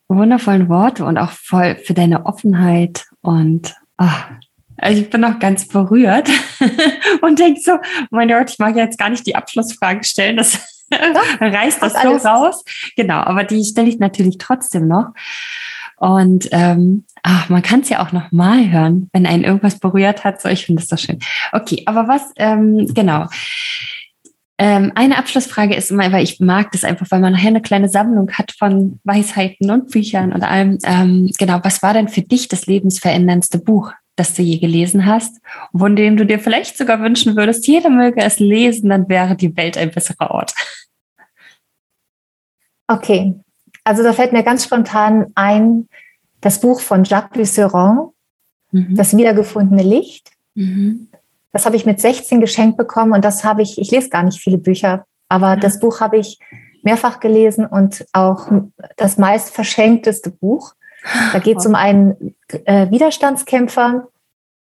wundervollen Worte und auch voll für deine Offenheit und oh, ich bin noch ganz berührt und denke so, mein Gott, ich mag jetzt gar nicht die Abschlussfrage stellen. Das reißt das so alles. raus. Genau, aber die stelle ich natürlich trotzdem noch. Und ähm, ach, man kann es ja auch noch mal hören, wenn einen irgendwas berührt hat. So, ich finde das so schön. Okay, aber was, ähm, genau. Ähm, eine Abschlussfrage ist immer, weil ich mag das einfach, weil man nachher eine kleine Sammlung hat von Weisheiten und Büchern und allem. Ähm, genau, was war denn für dich das lebensveränderndste Buch, das du je gelesen hast, von dem du dir vielleicht sogar wünschen würdest, jeder möge es lesen, dann wäre die Welt ein besserer Ort?
Okay, also da fällt mir ganz spontan ein, das Buch von Jacques Lucéron, mhm. Das wiedergefundene Licht. Mhm. Das habe ich mit 16 geschenkt bekommen und das habe ich, ich lese gar nicht viele Bücher, aber mhm. das Buch habe ich mehrfach gelesen und auch das meist verschenkteste Buch. Da geht es um einen äh, Widerstandskämpfer,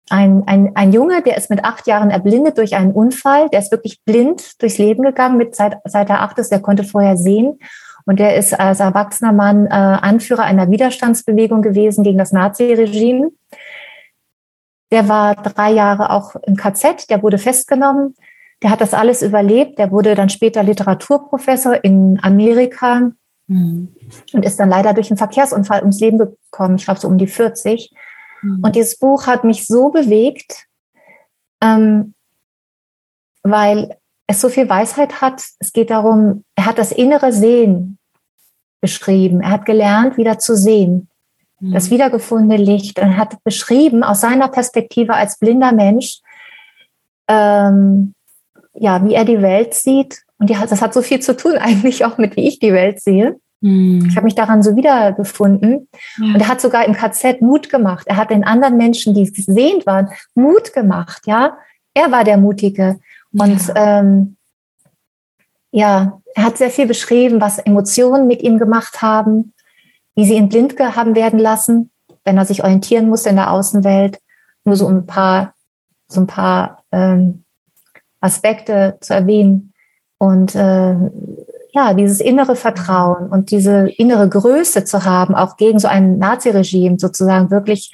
ein, ein, ein Junge, der ist mit acht Jahren erblindet durch einen Unfall. Der ist wirklich blind durchs Leben gegangen mit seit, seit er acht ist. Der konnte vorher sehen und er ist als erwachsener Mann äh, Anführer einer Widerstandsbewegung gewesen gegen das Naziregime. Der war drei Jahre auch im KZ, der wurde festgenommen. Der hat das alles überlebt. Der wurde dann später Literaturprofessor in Amerika. Und ist dann leider durch einen Verkehrsunfall ums Leben gekommen. Ich glaube, so um die 40. Mhm. Und dieses Buch hat mich so bewegt, ähm, weil es so viel Weisheit hat. Es geht darum, er hat das innere Sehen beschrieben. Er hat gelernt, wieder zu sehen. Mhm. Das wiedergefundene Licht. Er hat beschrieben, aus seiner Perspektive als blinder Mensch, ähm, ja, wie er die Welt sieht. Und die, das hat so viel zu tun eigentlich auch mit, wie ich die Welt sehe. Mhm. Ich habe mich daran so wiedergefunden. Ja. Und er hat sogar im KZ Mut gemacht. Er hat den anderen Menschen, die sehend waren, Mut gemacht. Ja, er war der Mutige. Und ja. Ähm, ja, er hat sehr viel beschrieben, was Emotionen mit ihm gemacht haben, wie sie ihn blind haben werden lassen, wenn er sich orientieren musste in der Außenwelt. Nur so ein paar, so ein paar ähm, Aspekte zu erwähnen. Und äh, ja, dieses innere Vertrauen und diese innere Größe zu haben, auch gegen so ein Naziregime sozusagen wirklich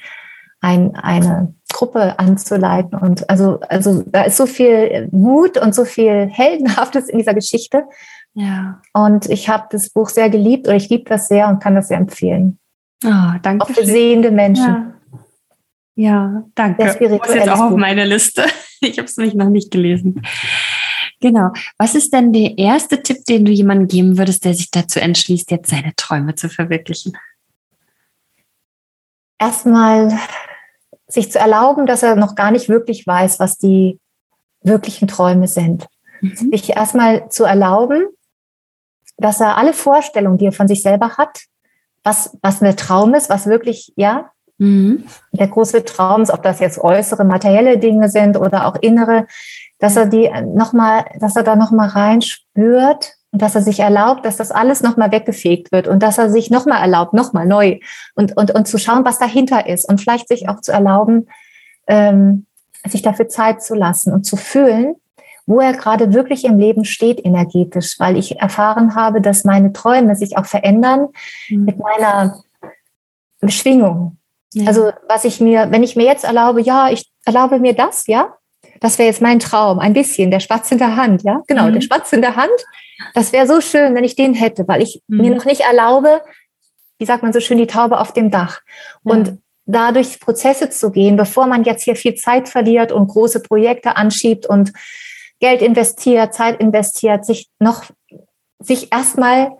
ein, eine Gruppe anzuleiten. Und also, also da ist so viel Mut und so viel Heldenhaftes in dieser Geschichte. Ja. Und ich habe das Buch sehr geliebt oder ich liebe das sehr und kann das sehr empfehlen.
Oh, danke.
Auch für sehende Menschen.
Ja. Ja, danke. Das ist jetzt auch auf meine Liste. Ich habe es nämlich noch nicht gelesen. Genau. Was ist denn der erste Tipp, den du jemandem geben würdest, der sich dazu entschließt, jetzt seine Träume zu verwirklichen?
Erstmal sich zu erlauben, dass er noch gar nicht wirklich weiß, was die wirklichen Träume sind. Mhm. Sich erstmal zu erlauben, dass er alle Vorstellungen, die er von sich selber hat, was, was ein Traum ist, was wirklich, ja, mhm. der große Traum ist, ob das jetzt äußere materielle Dinge sind oder auch innere, dass er die noch mal, dass er da noch mal reinspürt und dass er sich erlaubt, dass das alles noch mal weggefegt wird und dass er sich noch mal erlaubt, noch mal neu und und und zu schauen, was dahinter ist und vielleicht sich auch zu erlauben, ähm, sich dafür Zeit zu lassen und zu fühlen, wo er gerade wirklich im Leben steht energetisch, weil ich erfahren habe, dass meine Träume sich auch verändern mhm. mit meiner Schwingung. Ja. Also was ich mir, wenn ich mir jetzt erlaube, ja, ich erlaube mir das, ja, das wäre jetzt mein Traum, ein bisschen, der Spatz in der Hand, ja, genau, mhm. der Spatz in der Hand, das wäre so schön, wenn ich den hätte, weil ich mhm. mir noch nicht erlaube, wie sagt man so schön, die Taube auf dem Dach. Und dadurch Prozesse zu gehen, bevor man jetzt hier viel Zeit verliert und große Projekte anschiebt und Geld investiert, Zeit investiert, sich noch, sich erstmal,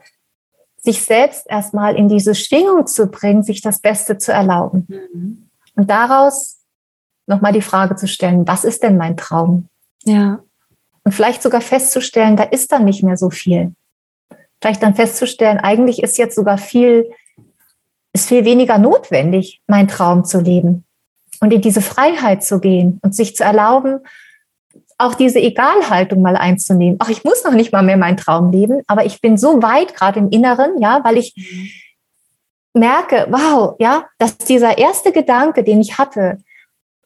sich selbst erstmal in diese Schwingung zu bringen, sich das Beste zu erlauben. Mhm. Und daraus nochmal die Frage zu stellen, was ist denn mein Traum?
Ja.
Und vielleicht sogar festzustellen, da ist dann nicht mehr so viel. Vielleicht dann festzustellen, eigentlich ist jetzt sogar viel ist viel weniger notwendig, meinen Traum zu leben und in diese Freiheit zu gehen und sich zu erlauben, auch diese Egalhaltung mal einzunehmen. Ach, ich muss noch nicht mal mehr meinen Traum leben, aber ich bin so weit gerade im Inneren, ja, weil ich merke, wow, ja, dass dieser erste Gedanke, den ich hatte,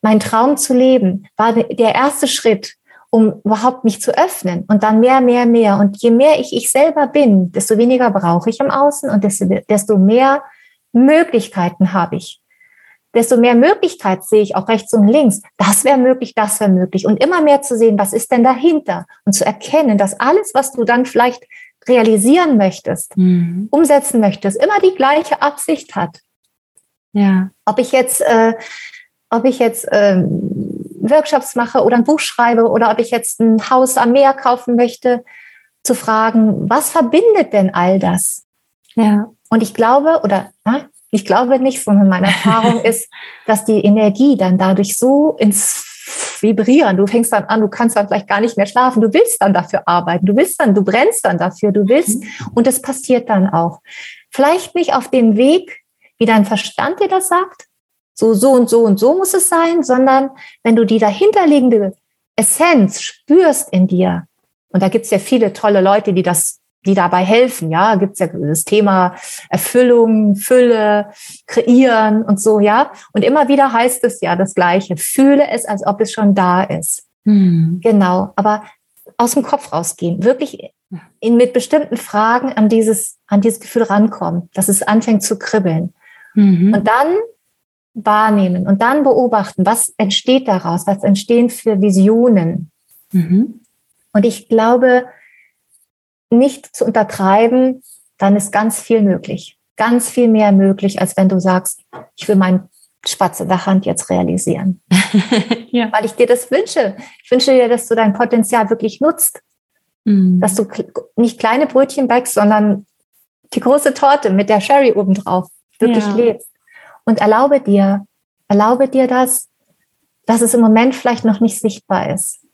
meinen Traum zu leben, war der erste Schritt, um überhaupt mich zu öffnen und dann mehr, mehr, mehr. Und je mehr ich ich selber bin, desto weniger brauche ich im Außen und desto, desto mehr Möglichkeiten habe ich. Desto mehr Möglichkeit sehe ich auch rechts und links. Das wäre möglich, das wäre möglich. Und immer mehr zu sehen, was ist denn dahinter? Und zu erkennen, dass alles, was du dann vielleicht realisieren möchtest, mhm. umsetzen möchtest, immer die gleiche Absicht hat.
Ja.
Ob ich jetzt, äh, ob ich jetzt ähm, Workshops mache oder ein Buch schreibe oder ob ich jetzt ein Haus am Meer kaufen möchte, zu fragen, was verbindet denn all das?
Ja.
Und ich glaube, oder ja, ich glaube nicht, sondern meine Erfahrung ist, dass die Energie dann dadurch so ins Vibrieren, du fängst dann an, du kannst dann vielleicht gar nicht mehr schlafen, du willst dann dafür arbeiten, du willst dann, du brennst dann dafür, du willst mhm. und es passiert dann auch. Vielleicht nicht auf dem Weg, wie dein Verstand dir das sagt, so, so und so und so muss es sein, sondern wenn du die dahinterliegende Essenz spürst in dir, und da gibt es ja viele tolle Leute, die das die dabei helfen. Ja, gibt es ja das Thema Erfüllung, Fülle, Kreieren und so, ja. Und immer wieder heißt es ja das Gleiche. Fühle es, als ob es schon da ist. Hm. Genau. Aber aus dem Kopf rausgehen, wirklich in, mit bestimmten Fragen an dieses, an dieses Gefühl rankommen, dass es anfängt zu kribbeln. Mhm. Und dann wahrnehmen und dann beobachten, was entsteht daraus, was entstehen für Visionen. Mhm. Und ich glaube, nicht zu untertreiben, dann ist ganz viel möglich. Ganz viel mehr möglich, als wenn du sagst, ich will meinen Spatz in der Hand jetzt realisieren. ja. Weil ich dir das wünsche. Ich wünsche dir, dass du dein Potenzial wirklich nutzt. Mhm. Dass du nicht kleine Brötchen backst, sondern die große Torte mit der Sherry obendrauf wirklich ja. lebst. Und erlaube dir, erlaube dir das, dass es im Moment vielleicht noch nicht sichtbar ist.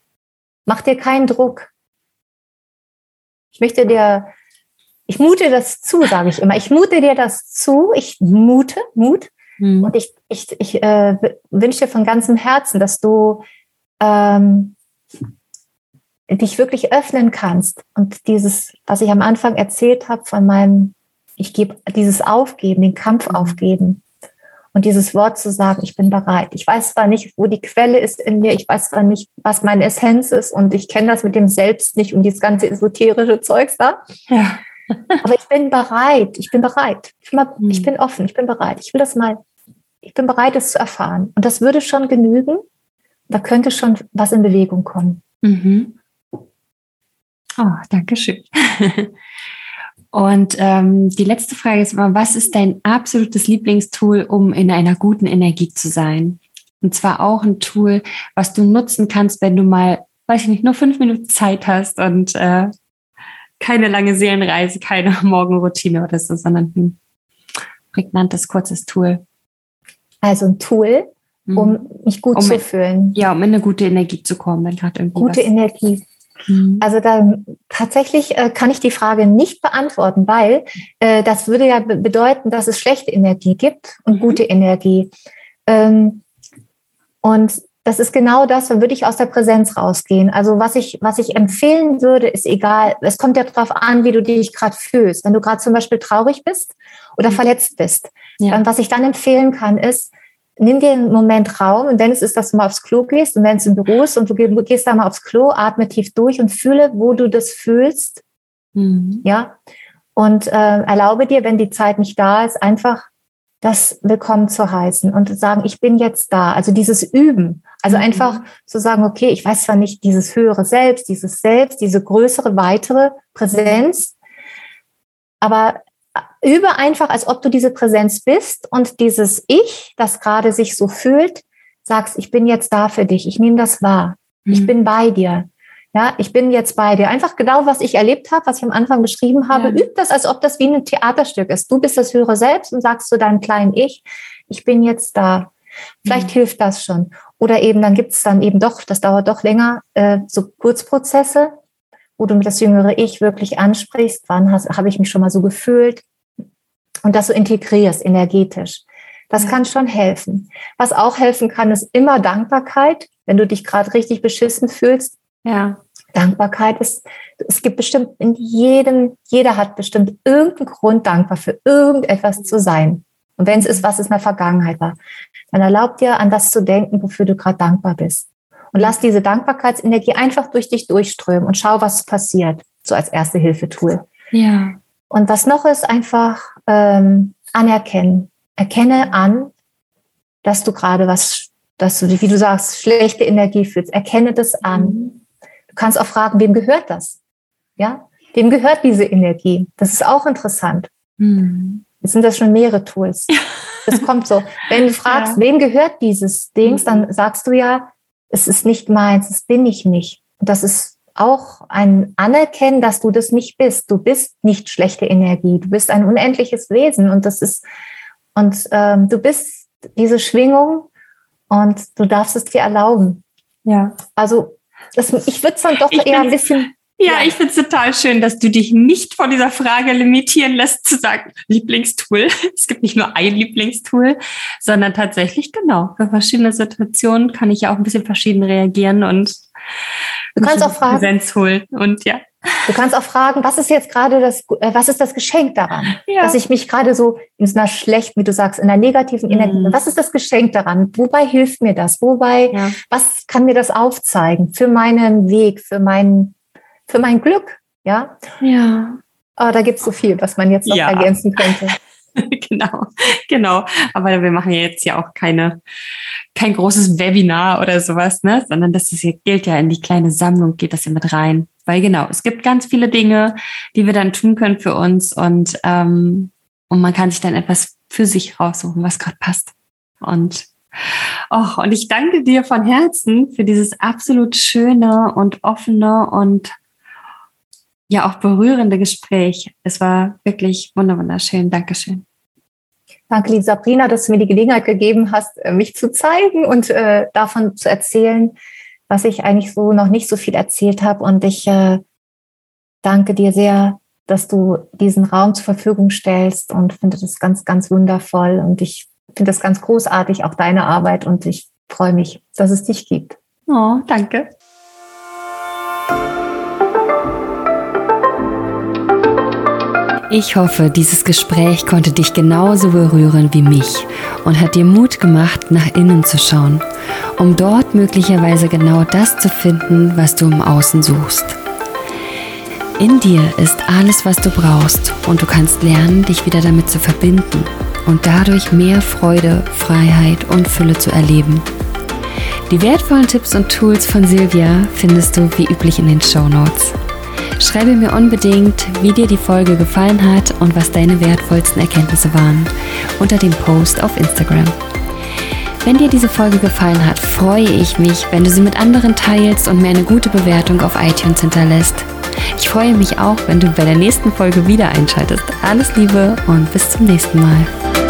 Mach dir keinen Druck. Ich möchte dir, ich mute das zu, sage ich immer. Ich mute dir das zu. Ich mute, Mut. Mhm. Und ich, ich, ich äh, wünsche dir von ganzem Herzen, dass du ähm, dich wirklich öffnen kannst und dieses, was ich am Anfang erzählt habe von meinem, ich gebe dieses Aufgeben, den Kampf mhm. aufgeben und dieses Wort zu sagen, ich bin bereit. Ich weiß zwar nicht, wo die Quelle ist in mir, ich weiß zwar nicht, was meine Essenz ist und ich kenne das mit dem Selbst nicht und dieses ganze esoterische Zeugs da. Ja. Aber ich bin bereit, ich bin bereit. Ich bin, mal, ich bin offen, ich bin bereit. Ich will das mal, ich bin bereit, es zu erfahren. Und das würde schon genügen. Da könnte schon was in Bewegung kommen. Mhm.
Oh, danke schön. Und ähm, die letzte Frage ist immer, was ist dein absolutes Lieblingstool, um in einer guten Energie zu sein? Und zwar auch ein Tool, was du nutzen kannst, wenn du mal, weiß ich nicht, nur fünf Minuten Zeit hast und äh, keine lange Seelenreise, keine Morgenroutine oder so, sondern ein prägnantes, kurzes Tool.
Also ein Tool, um mhm. mich gut um, zu fühlen.
Ja, um in eine gute Energie zu kommen, wenn gerade irgendwie.
Gute Energie. Mhm. Also da tatsächlich äh, kann ich die Frage nicht beantworten, weil äh, das würde ja bedeuten, dass es schlechte Energie gibt und mhm. gute Energie. Ähm, und das ist genau das, dann würde ich aus der Präsenz rausgehen. Also was ich, was ich empfehlen würde, ist egal, es kommt ja darauf an, wie du dich gerade fühlst. Wenn du gerade zum Beispiel traurig bist oder mhm. verletzt bist, ja. dann was ich dann empfehlen kann, ist, nimm dir einen Moment Raum und wenn es ist, dass du mal aufs Klo gehst und wenn es im Büro ist und du gehst da mal aufs Klo, atme tief durch und fühle, wo du das fühlst. Mhm. Ja. Und äh, erlaube dir, wenn die Zeit nicht da ist, einfach das willkommen zu heißen und sagen, ich bin jetzt da. Also dieses Üben. Also mhm. einfach zu sagen, okay, ich weiß zwar nicht dieses höhere Selbst, dieses Selbst, diese größere, weitere Präsenz, aber übe einfach, als ob du diese Präsenz bist und dieses Ich, das gerade sich so fühlt, sagst, ich bin jetzt da für dich, ich nehme das wahr, mhm. ich bin bei dir. Ja, ich bin jetzt bei dir. Einfach genau, was ich erlebt habe, was ich am Anfang beschrieben habe. Ja. Üb das, als ob das wie ein Theaterstück ist. Du bist das höhere Selbst und sagst zu deinem kleinen Ich, ich bin jetzt da. Vielleicht mhm. hilft das schon. Oder eben, dann gibt es dann eben doch, das dauert doch länger, äh, so Kurzprozesse, wo du das jüngere Ich wirklich ansprichst. Wann habe ich mich schon mal so gefühlt? Und das so integrierst energetisch. Das ja. kann schon helfen. Was auch helfen kann, ist immer Dankbarkeit. Wenn du dich gerade richtig beschissen fühlst, ja. Dankbarkeit ist, es gibt bestimmt in jedem, jeder hat bestimmt irgendeinen Grund, dankbar für irgendetwas zu sein. Und wenn es ist, was es in der Vergangenheit war, dann erlaubt dir, an das zu denken, wofür du gerade dankbar bist. Und lass diese Dankbarkeitsenergie einfach durch dich durchströmen und schau, was passiert, so als erste Hilfetool. Ja. Und was noch ist, einfach ähm, anerkennen. Erkenne an, dass du gerade was, dass du, wie du sagst, schlechte Energie fühlst. Erkenne das an. Mhm. Du kannst auch fragen, wem gehört das? Ja, wem gehört diese Energie? Das ist auch interessant. Hm. Jetzt sind das schon mehrere Tools. Das kommt so. Wenn du fragst, ja. wem gehört dieses Dings, dann mhm. sagst du ja, es ist nicht meins, es bin ich nicht. Und das ist auch ein Anerkennen, dass du das nicht bist. Du bist nicht schlechte Energie. Du bist ein unendliches Wesen und das ist und ähm, du bist diese Schwingung und du darfst es dir erlauben. Ja. Also das, ich würde es dann doch ich eher ein bisschen.
Ja, ja. ich finde es total schön, dass du dich nicht von dieser Frage limitieren lässt, zu sagen, Lieblingstool. Es gibt nicht nur ein Lieblingstool, sondern tatsächlich, genau, für verschiedene Situationen kann ich ja auch ein bisschen verschieden reagieren und
du kannst auch fragen.
Präsenz holen und ja.
Du kannst auch fragen, was ist jetzt gerade das, äh, was ist das Geschenk daran, ja. dass ich mich gerade so in so einer schlechten, wie du sagst, in einer negativen Energie, mhm. was ist das Geschenk daran? Wobei hilft mir das? Wobei, ja. was kann mir das aufzeigen für meinen Weg, für mein, für mein Glück? Ja. Ja. Oh, da gibt es so viel, was man jetzt noch ja. ergänzen könnte.
genau, genau. Aber wir machen ja jetzt ja auch keine, kein großes Webinar oder sowas, ne? Sondern das ist, gilt ja in die kleine Sammlung, geht das ja mit rein. Weil genau, es gibt ganz viele Dinge, die wir dann tun können für uns und, ähm, und man kann sich dann etwas für sich raussuchen, was gerade passt. Und Oh, und ich danke dir von Herzen für dieses absolut schöne und offene und ja auch berührende Gespräch. Es war wirklich wunderschön. Dankeschön.
Danke, liebe Sabrina, dass du mir die Gelegenheit gegeben hast, äh, mich zu zeigen und äh, davon zu erzählen, was ich eigentlich so noch nicht so viel erzählt habe. Und ich äh, danke dir sehr, dass du diesen Raum zur Verfügung stellst und finde das ganz, ganz wundervoll. Und ich finde das ganz großartig, auch deine Arbeit. Und ich freue mich, dass es dich gibt.
Oh, danke. Ich hoffe, dieses Gespräch konnte dich genauso berühren wie mich und hat dir Mut gemacht, nach innen zu schauen, um dort möglicherweise genau das zu finden, was du im Außen suchst. In dir ist alles, was du brauchst und du kannst lernen, dich wieder damit zu verbinden und dadurch mehr Freude, Freiheit und Fülle zu erleben. Die wertvollen Tipps und Tools von Silvia findest du wie üblich in den Show Notes. Schreibe mir unbedingt, wie dir die Folge gefallen hat und was deine wertvollsten Erkenntnisse waren, unter dem Post auf Instagram. Wenn dir diese Folge gefallen hat, freue ich mich, wenn du sie mit anderen teilst und mir eine gute Bewertung auf iTunes hinterlässt. Ich freue mich auch, wenn du bei der nächsten Folge wieder einschaltest. Alles Liebe und bis zum nächsten Mal.